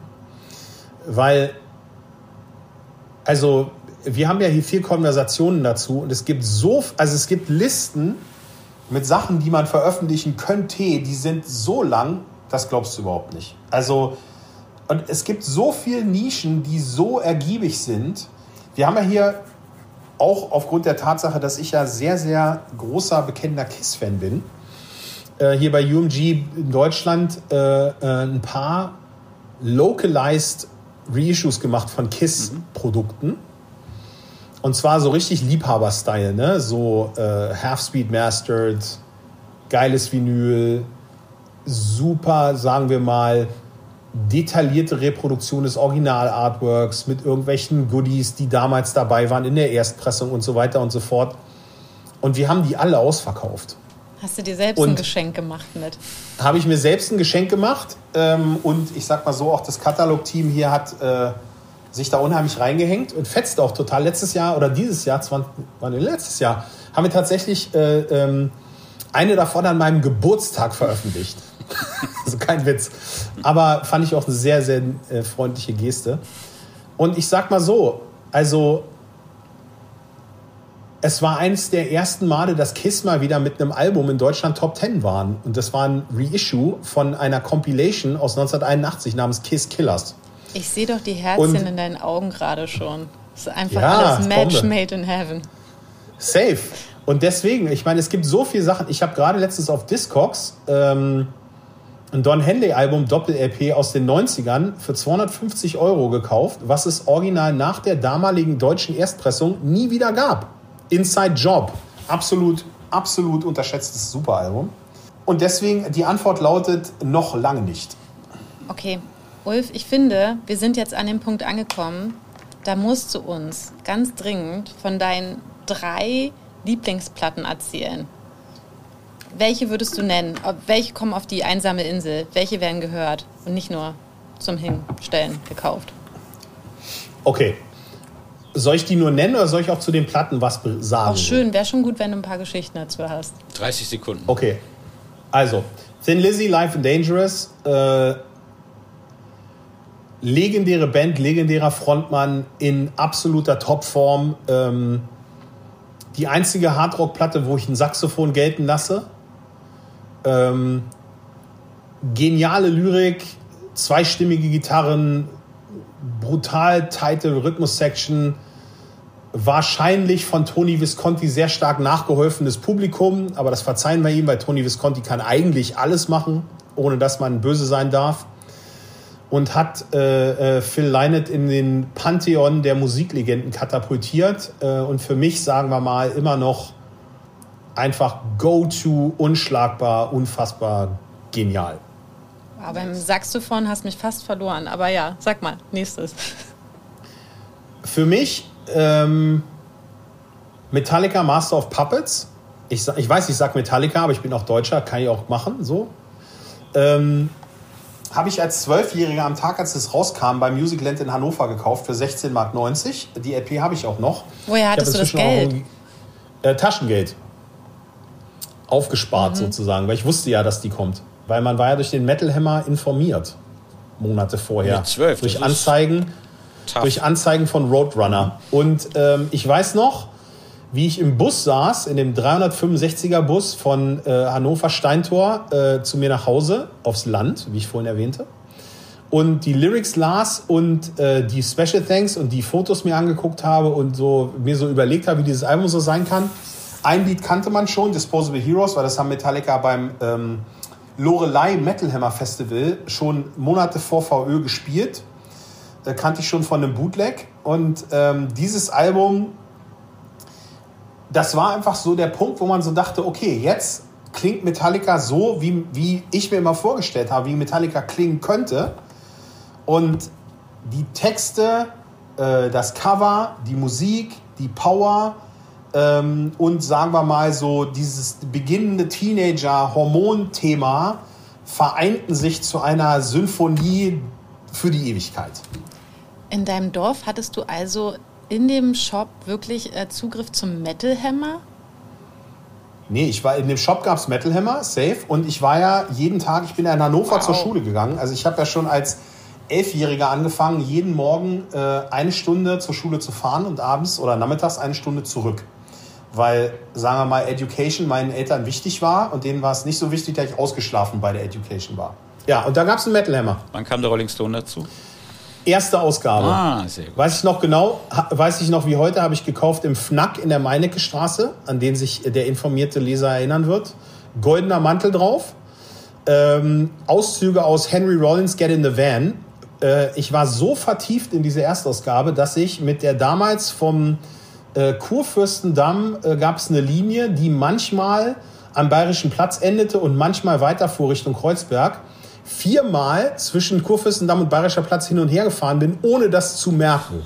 Weil, also wir haben ja hier viel Konversationen dazu und es gibt so, also es gibt Listen mit Sachen, die man veröffentlichen könnte, die sind so lang, das glaubst du überhaupt nicht. Also, und es gibt so viele Nischen, die so ergiebig sind. Wir haben ja hier auch aufgrund der Tatsache, dass ich ja sehr, sehr großer, bekennender KISS-Fan bin, äh, hier bei UMG in Deutschland äh, äh, ein paar localized Reissues gemacht von KISS-Produkten. Mhm. Und zwar so richtig Liebhaber-Style, ne? So äh, Half-Speed Mastered, geiles Vinyl, super, sagen wir mal, detaillierte Reproduktion des Original-Artworks mit irgendwelchen Goodies, die damals dabei waren in der Erstpressung und so weiter und so fort. Und wir haben die alle ausverkauft. Hast du dir selbst und ein Geschenk gemacht mit? Habe ich mir selbst ein Geschenk gemacht. Ähm, und ich sag mal so, auch das Katalog-Team hier hat äh, sich da unheimlich reingehängt und fetzt auch total. Letztes Jahr oder dieses Jahr, 20, letztes Jahr, haben wir tatsächlich äh, ähm, eine davon an meinem Geburtstag veröffentlicht. also kein Witz. Aber fand ich auch eine sehr, sehr äh, freundliche Geste. Und ich sag mal so, also es war eines der ersten Male, dass Kiss mal wieder mit einem Album in Deutschland Top 10 waren. Und das war ein Reissue von einer Compilation aus 1981 namens Kiss Killers. Ich sehe doch die Herzchen Und, in deinen Augen gerade schon. Das ist einfach ja, alles Match Bombe. made in heaven. Safe. Und deswegen, ich meine, es gibt so viele Sachen. Ich habe gerade letztens auf Discogs ähm, ein Don Henley-Album Doppel-LP aus den 90ern für 250 Euro gekauft, was es original nach der damaligen deutschen Erstpressung nie wieder gab. Inside Job. Absolut, absolut unterschätztes Superalbum. Und deswegen, die Antwort lautet noch lange nicht. Okay, Ulf, ich finde, wir sind jetzt an dem Punkt angekommen, da musst du uns ganz dringend von deinen drei Lieblingsplatten erzählen. Welche würdest du nennen? Welche kommen auf die einsame Insel? Welche werden gehört und nicht nur zum Hinstellen gekauft? Okay. Soll ich die nur nennen oder soll ich auch zu den Platten was sagen? Auch schön, wäre schon gut, wenn du ein paar Geschichten dazu hast. 30 Sekunden. Okay. Also, Thin Lizzy, Life and Dangerous. Äh, legendäre Band, legendärer Frontmann in absoluter Topform. Ähm, die einzige Hardrock-Platte, wo ich ein Saxophon gelten lasse. Ähm, geniale Lyrik, zweistimmige Gitarren, brutal tighte Rhythmus-Section, wahrscheinlich von Tony Visconti sehr stark nachgeholfenes Publikum, aber das verzeihen wir ihm, weil Tony Visconti kann eigentlich alles machen, ohne dass man böse sein darf. Und hat äh, äh, Phil Lynott in den Pantheon der Musiklegenden katapultiert. Äh, und für mich, sagen wir mal, immer noch einfach go-to, unschlagbar, unfassbar genial. Aber im Saxophon hast mich fast verloren. Aber ja, sag mal, nächstes. Für mich ähm, Metallica Master of Puppets. Ich, ich weiß, ich sage Metallica, aber ich bin auch Deutscher, kann ich auch machen. So. Ähm, habe ich als Zwölfjähriger am Tag, als es rauskam, beim Musicland in Hannover gekauft für 16,90 Mark. Die LP habe ich auch noch. Woher hattest du das Geld? Ein, äh, Taschengeld aufgespart mhm. sozusagen, weil ich wusste ja, dass die kommt. Weil man war ja durch den Metal Hammer informiert, Monate vorher. Mit 12, durch Anzeigen, durch Anzeigen von Roadrunner. Und ähm, ich weiß noch, wie ich im Bus saß, in dem 365er Bus von äh, Hannover Steintor äh, zu mir nach Hause, aufs Land, wie ich vorhin erwähnte. Und die Lyrics las und äh, die Special Thanks und die Fotos mir angeguckt habe und so mir so überlegt habe, wie dieses Album so sein kann. Ein Lied kannte man schon, Disposable Heroes, weil das haben Metallica beim ähm, Lorelei Metal Hammer Festival schon Monate vor VÖ gespielt. Da kannte ich schon von einem Bootleg. Und ähm, dieses Album, das war einfach so der Punkt, wo man so dachte, okay, jetzt klingt Metallica so, wie, wie ich mir immer vorgestellt habe, wie Metallica klingen könnte. Und die Texte, äh, das Cover, die Musik, die Power, ähm, und sagen wir mal so dieses beginnende Teenager-Hormonthema vereinten sich zu einer Symphonie für die Ewigkeit. In deinem Dorf hattest du also in dem Shop wirklich äh, Zugriff zum Metal Hammer? Nee, ich war in dem Shop gab es Metal Hammer, safe. Und ich war ja jeden Tag, ich bin ja in Hannover wow. zur Schule gegangen. Also ich habe ja schon als Elfjähriger angefangen, jeden Morgen äh, eine Stunde zur Schule zu fahren und abends oder nachmittags eine Stunde zurück weil, sagen wir mal, Education meinen Eltern wichtig war und denen war es nicht so wichtig, dass ich ausgeschlafen bei der Education war. Ja, und da gab es einen Metal Hammer. Wann kam der Rolling Stone dazu? Erste Ausgabe. Ah, sehr gut. Weiß ich noch genau, weiß ich noch wie heute, habe ich gekauft im Fnack in der Meinecke Straße, an den sich der informierte Leser erinnern wird. Goldener Mantel drauf. Ähm, Auszüge aus Henry Rollins Get in the Van. Äh, ich war so vertieft in diese Erstausgabe, dass ich mit der damals vom äh, Kurfürstendamm äh, gab es eine Linie, die manchmal am Bayerischen Platz endete und manchmal weiterfuhr Richtung Kreuzberg. Viermal zwischen Kurfürstendamm und Bayerischer Platz hin und her gefahren bin, ohne das zu merken.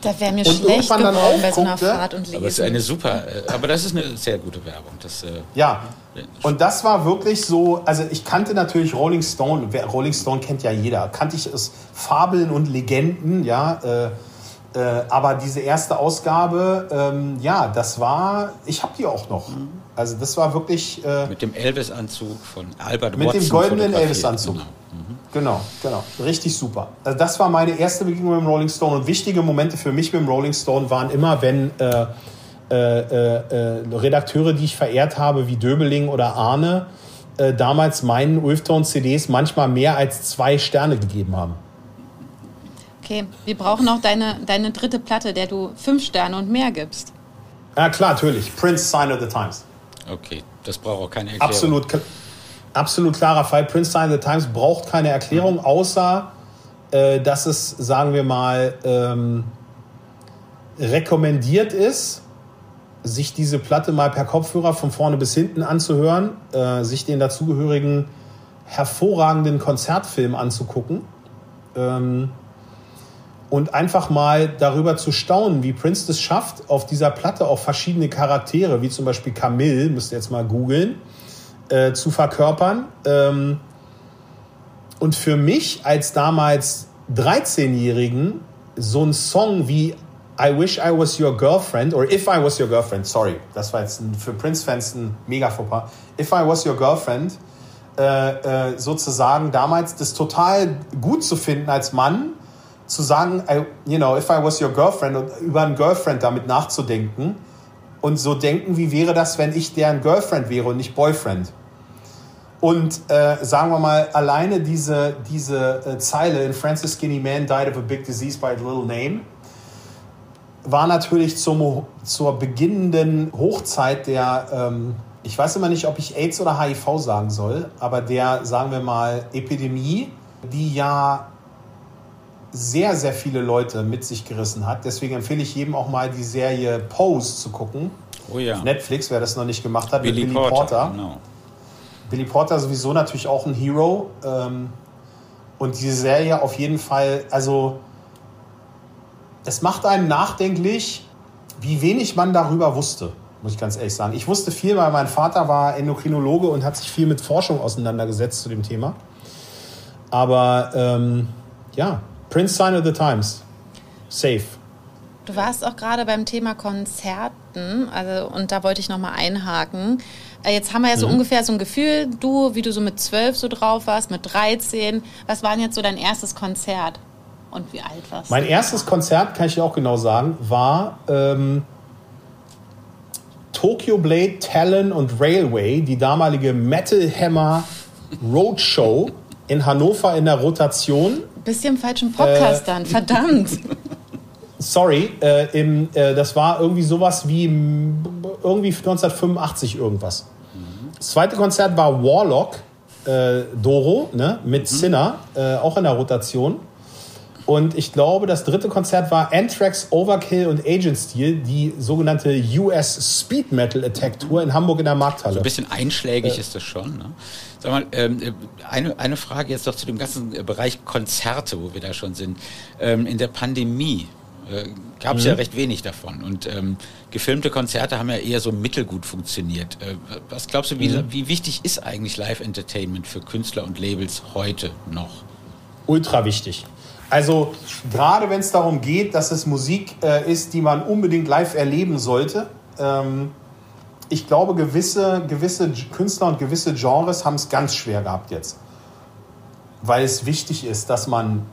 Da wäre mir Und schlecht irgendwann dann geworden bei so einer Fahrt und Lesen. Aber es ist eine super, äh, aber das ist eine sehr gute Werbung. Das, äh, Ja. Und das war wirklich so, also ich kannte natürlich Rolling Stone, Rolling Stone kennt ja jeder, kannte ich es Fabeln und Legenden, ja, äh, äh, aber diese erste Ausgabe, ähm, ja, das war, ich habe die auch noch. Also das war wirklich, äh, mit dem Elvis-Anzug von Albert Mit dem Watson goldenen fotografiert. Elvis-Anzug. Genau. Genau, genau. Richtig super. Also das war meine erste Begegnung mit dem Rolling Stone. Und wichtige Momente für mich mit dem Rolling Stone waren immer, wenn äh, äh, äh, äh, Redakteure, die ich verehrt habe, wie Döbeling oder Arne, äh, damals meinen Ulftone-CDs manchmal mehr als zwei Sterne gegeben haben. Okay, wir brauchen auch deine, deine dritte Platte, der du fünf Sterne und mehr gibst. Ja, klar, natürlich. Prince, Sign of the Times. Okay, das braucht auch keine Erklärung. Absolut, absolut klarer Fall. Prince of the Times braucht keine Erklärung, außer äh, dass es, sagen wir mal, ähm, rekommendiert ist, sich diese Platte mal per Kopfhörer von vorne bis hinten anzuhören, äh, sich den dazugehörigen hervorragenden Konzertfilm anzugucken ähm, und einfach mal darüber zu staunen, wie Prince das schafft, auf dieser Platte auch verschiedene Charaktere, wie zum Beispiel Camille, müsst ihr jetzt mal googeln, äh, zu verkörpern. Ähm, und für mich als damals 13-Jährigen so ein Song wie I Wish I Was Your Girlfriend oder If I Was Your Girlfriend, sorry, das war jetzt ein, für Prince-Fans ein mega Fauxpas. If I Was Your Girlfriend, äh, äh, sozusagen damals das total gut zu finden als Mann, zu sagen, I, you know, if I was your girlfriend und über ein Girlfriend damit nachzudenken und so denken, wie wäre das, wenn ich deren Girlfriend wäre und nicht Boyfriend. Und äh, sagen wir mal, alleine diese, diese äh, Zeile in Francis Skinny Man died of a big disease by a little name war natürlich zum, zur beginnenden Hochzeit der, ähm, ich weiß immer nicht, ob ich AIDS oder HIV sagen soll, aber der, sagen wir mal, Epidemie, die ja sehr, sehr viele Leute mit sich gerissen hat. Deswegen empfehle ich jedem auch mal die Serie Pose zu gucken. Oh ja. Auf Netflix, wer das noch nicht gemacht hat, Billy, mit Billy Porter. Porter. Genau. Billy Porter sowieso natürlich auch ein Hero. Ähm, und diese Serie auf jeden Fall, also es macht einem nachdenklich, wie wenig man darüber wusste, muss ich ganz ehrlich sagen. Ich wusste viel, weil mein Vater war Endokrinologe und hat sich viel mit Forschung auseinandergesetzt zu dem Thema. Aber ähm, ja, Prince Sign of the Times. Safe. Du warst auch gerade beim Thema Konzerten, also und da wollte ich noch mal einhaken. Äh, Jetzt haben wir ja so ungefähr so ein Gefühl, du, wie du so mit zwölf so drauf warst, mit 13. Was war denn jetzt so dein erstes Konzert? Und wie alt warst Mein du? erstes Konzert, kann ich dir auch genau sagen, war ähm, Tokyo Blade, Talon und Railway, die damalige Metal Hammer Roadshow in Hannover in der Rotation. Bist du im falschen Podcast Äh, dann? Verdammt. Sorry, äh, im, äh, das war irgendwie sowas wie irgendwie 1985 irgendwas. Das zweite Konzert war Warlock, äh, Doro, ne, mit Sinner, äh, auch in der Rotation. Und ich glaube, das dritte Konzert war Anthrax, Overkill und Agent Steel, die sogenannte US Speed Metal Attack Tour in Hamburg in der Markthalle. So ein bisschen einschlägig ist das schon. Ne? Sag mal, ähm, äh, eine, eine Frage jetzt noch zu dem ganzen äh, Bereich Konzerte, wo wir da schon sind. Ähm, in der Pandemie äh, gab es ja recht wenig davon und ähm, gefilmte Konzerte haben ja eher so mittelgut funktioniert. Äh, was glaubst du, wie, wie wichtig ist eigentlich Live-Entertainment für Künstler und Labels heute noch? ultra wichtig. Also gerade wenn es darum geht, dass es Musik äh, ist, die man unbedingt live erleben sollte. Ähm, ich glaube, gewisse, gewisse Künstler und gewisse Genres haben es ganz schwer gehabt jetzt. Weil es wichtig ist, dass man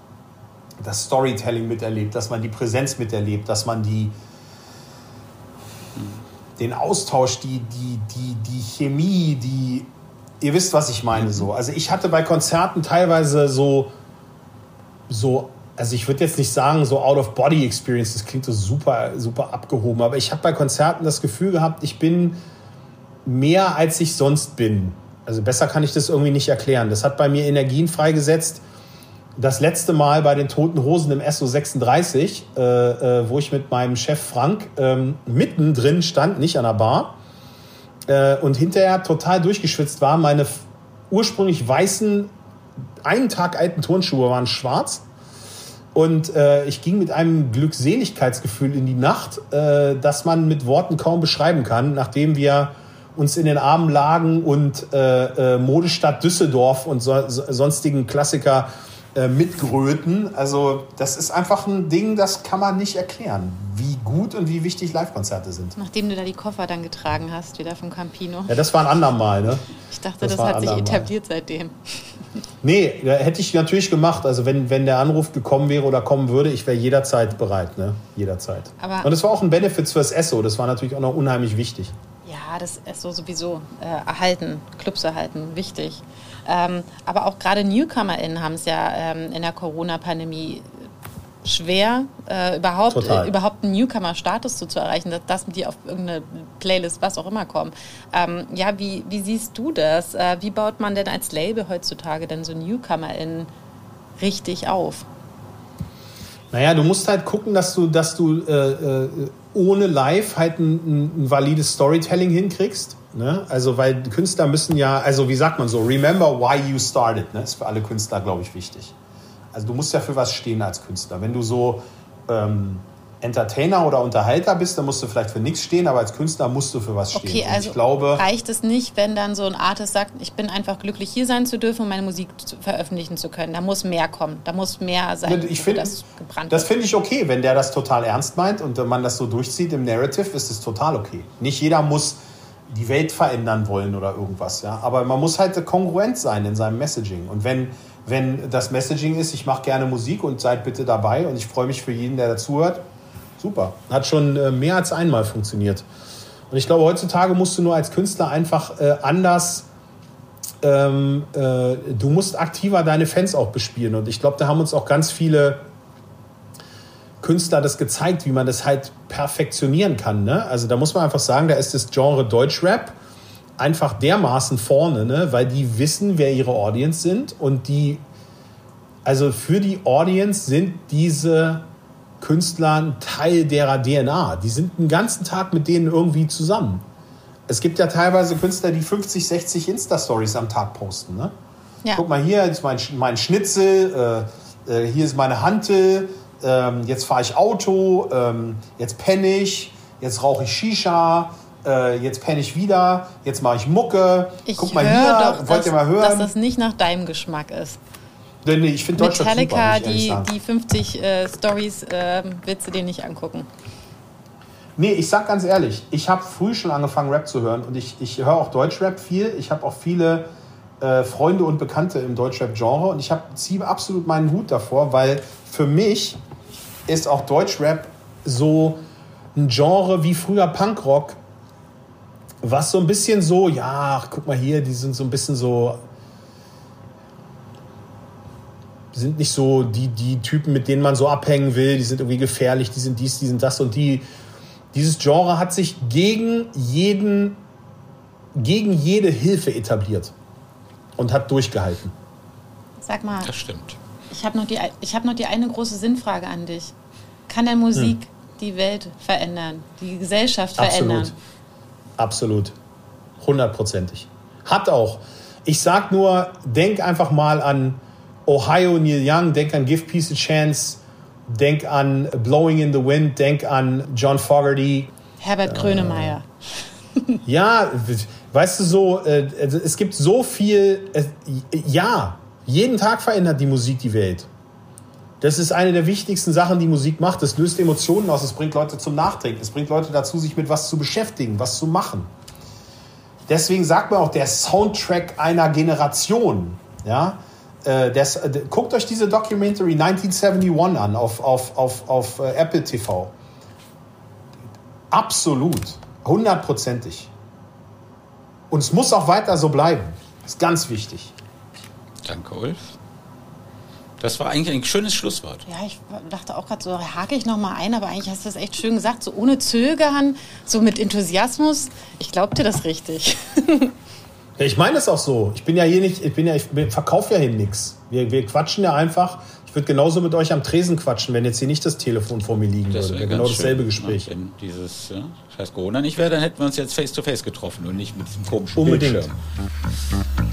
das Storytelling miterlebt, dass man die Präsenz miterlebt, dass man die, den Austausch, die, die, die, die Chemie, die. Ihr wisst, was ich meine so. Also ich hatte bei Konzerten teilweise so, so also ich würde jetzt nicht sagen, so Out-of-Body-Experience, das klingt so super, super abgehoben, aber ich habe bei Konzerten das Gefühl gehabt, ich bin mehr, als ich sonst bin. Also besser kann ich das irgendwie nicht erklären. Das hat bei mir Energien freigesetzt. Das letzte Mal bei den Toten Hosen im SO36, äh, äh, wo ich mit meinem Chef Frank ähm, mittendrin stand, nicht an der Bar, äh, und hinterher total durchgeschwitzt war. Meine ursprünglich weißen, einen Tag alten Turnschuhe waren schwarz. Und äh, ich ging mit einem Glückseligkeitsgefühl in die Nacht, äh, das man mit Worten kaum beschreiben kann, nachdem wir uns in den Armen lagen und äh, äh, Modestadt Düsseldorf und so, so, sonstigen Klassiker äh, mitgröten. Also das ist einfach ein Ding, das kann man nicht erklären, wie gut und wie wichtig Live-Konzerte sind. Nachdem du da die Koffer dann getragen hast, wieder vom Campino. Ja, das war ein andermal, ne? Ich dachte, das, das hat sich etabliert seitdem. Nee, hätte ich natürlich gemacht. Also wenn, wenn der Anruf gekommen wäre oder kommen würde, ich wäre jederzeit bereit, ne? Jederzeit. Aber und es war auch ein Benefit fürs ESSO. Das war natürlich auch noch unheimlich wichtig. Ja, das ESSO sowieso äh, erhalten, Clubs erhalten, wichtig. Ähm, aber auch gerade NewcomerInnen haben es ja ähm, in der Corona-Pandemie schwer, äh, überhaupt, äh, überhaupt einen Newcomer-Status zu, zu erreichen, dass, dass die auf irgendeine Playlist, was auch immer kommen. Ähm, ja, wie, wie siehst du das? Äh, wie baut man denn als Label heutzutage denn so NewcomerInnen richtig auf? Naja, du musst halt gucken, dass du, dass du äh, äh ohne Live halt ein, ein valides Storytelling hinkriegst. Ne? Also, weil Künstler müssen ja, also wie sagt man so, remember why you started, ne? ist für alle Künstler, glaube ich, wichtig. Also du musst ja für was stehen als Künstler. Wenn du so ähm, Entertainer oder Unterhalter bist, dann musst du vielleicht für nichts stehen, aber als Künstler musst du für was stehen. Okay, also ich glaube, reicht es nicht, wenn dann so ein Artist sagt, ich bin einfach glücklich hier sein zu dürfen und meine Musik veröffentlichen zu können. Da muss mehr kommen, da muss mehr sein, ich find, das gebrannt Das finde ich okay, wenn der das total ernst meint und man das so durchzieht im Narrative, ist es total okay. Nicht jeder muss die Welt verändern wollen oder irgendwas, ja. Aber man muss halt kongruent sein in seinem Messaging. Und wenn wenn das Messaging ist, ich mache gerne Musik und seid bitte dabei und ich freue mich für jeden, der dazuhört. Super. Hat schon äh, mehr als einmal funktioniert. Und ich glaube, heutzutage musst du nur als Künstler einfach äh, anders, ähm, äh, du musst aktiver deine Fans auch bespielen. Und ich glaube, da haben uns auch ganz viele Künstler das gezeigt, wie man das halt perfektionieren kann. Ne? Also da muss man einfach sagen, da ist das Genre Deutschrap einfach dermaßen vorne, ne? weil die wissen, wer ihre Audience sind und die, also für die Audience sind diese Künstler ein Teil derer DNA. Die sind den ganzen Tag mit denen irgendwie zusammen. Es gibt ja teilweise Künstler, die 50, 60 Insta-Stories am Tag posten. Ne? Ja. Guck mal, hier ist mein, mein Schnitzel, äh, äh, hier ist meine Hantel, äh, jetzt fahre ich Auto, ähm, jetzt penne ich, jetzt rauche ich Shisha, äh, jetzt penne ich wieder, jetzt mache ich Mucke. Ich Guck mal hier, doch, wollt dass, ihr mal hören? Dass das nicht nach deinem Geschmack ist. Nee, nee, ich finde Metallica, super, die, die 50 äh, Stories äh, willst du dir nicht angucken. Nee, ich sag ganz ehrlich, ich habe früh schon angefangen, Rap zu hören und ich, ich höre auch Deutschrap viel. Ich habe auch viele äh, Freunde und Bekannte im Deutschrap-Genre und ich ziehe absolut meinen Hut davor, weil für mich ist auch Deutschrap so ein Genre wie früher Punkrock was so ein bisschen so, ja, guck mal hier, die sind so ein bisschen so, sind nicht so die, die Typen, mit denen man so abhängen will, die sind irgendwie gefährlich, die sind dies, die sind das und die. Dieses Genre hat sich gegen jeden, gegen jede Hilfe etabliert und hat durchgehalten. Sag mal. Das stimmt. Ich habe noch, die, hab noch die eine große Sinnfrage an dich. Kann der Musik hm. die Welt verändern, die Gesellschaft verändern? Absolut. Hundertprozentig. Hat auch. Ich sag nur, denk einfach mal an Ohio Neil Young, denk an Give Peace a Chance, denk an Blowing in the Wind, denk an John Fogerty. Herbert Grönemeyer. Äh, ja, weißt du so, äh, also es gibt so viel, äh, ja, jeden Tag verändert die Musik die Welt. Das ist eine der wichtigsten Sachen, die Musik macht. Es löst Emotionen aus, es bringt Leute zum Nachdenken, es bringt Leute dazu, sich mit was zu beschäftigen, was zu machen. Deswegen sagt man auch der Soundtrack einer Generation. Ja? Äh, das, äh, guckt euch diese Documentary 1971 an auf, auf, auf, auf äh, Apple TV. Absolut. Hundertprozentig. Und es muss auch weiter so bleiben. Das ist ganz wichtig. Danke, Ulf. Das war eigentlich ein schönes Schlusswort. Ja, ich dachte auch gerade so, hake ich noch mal ein, aber eigentlich hast du das echt schön gesagt, so ohne Zögern, so mit Enthusiasmus. Ich glaubte das richtig. ja, ich meine es auch so. Ich bin ja hier nicht, ich bin ja, ich verkaufe ja hier nichts. Wir, wir quatschen ja einfach. Ich würde genauso mit euch am Tresen quatschen, wenn jetzt hier nicht das Telefon vor mir liegen das würde. Genau dasselbe schön, Gespräch. Wenn dieses ja, scheiß Corona nicht wäre, dann hätten wir uns jetzt face to face getroffen und nicht mit diesem komischen Unbedingt. Bildschirm.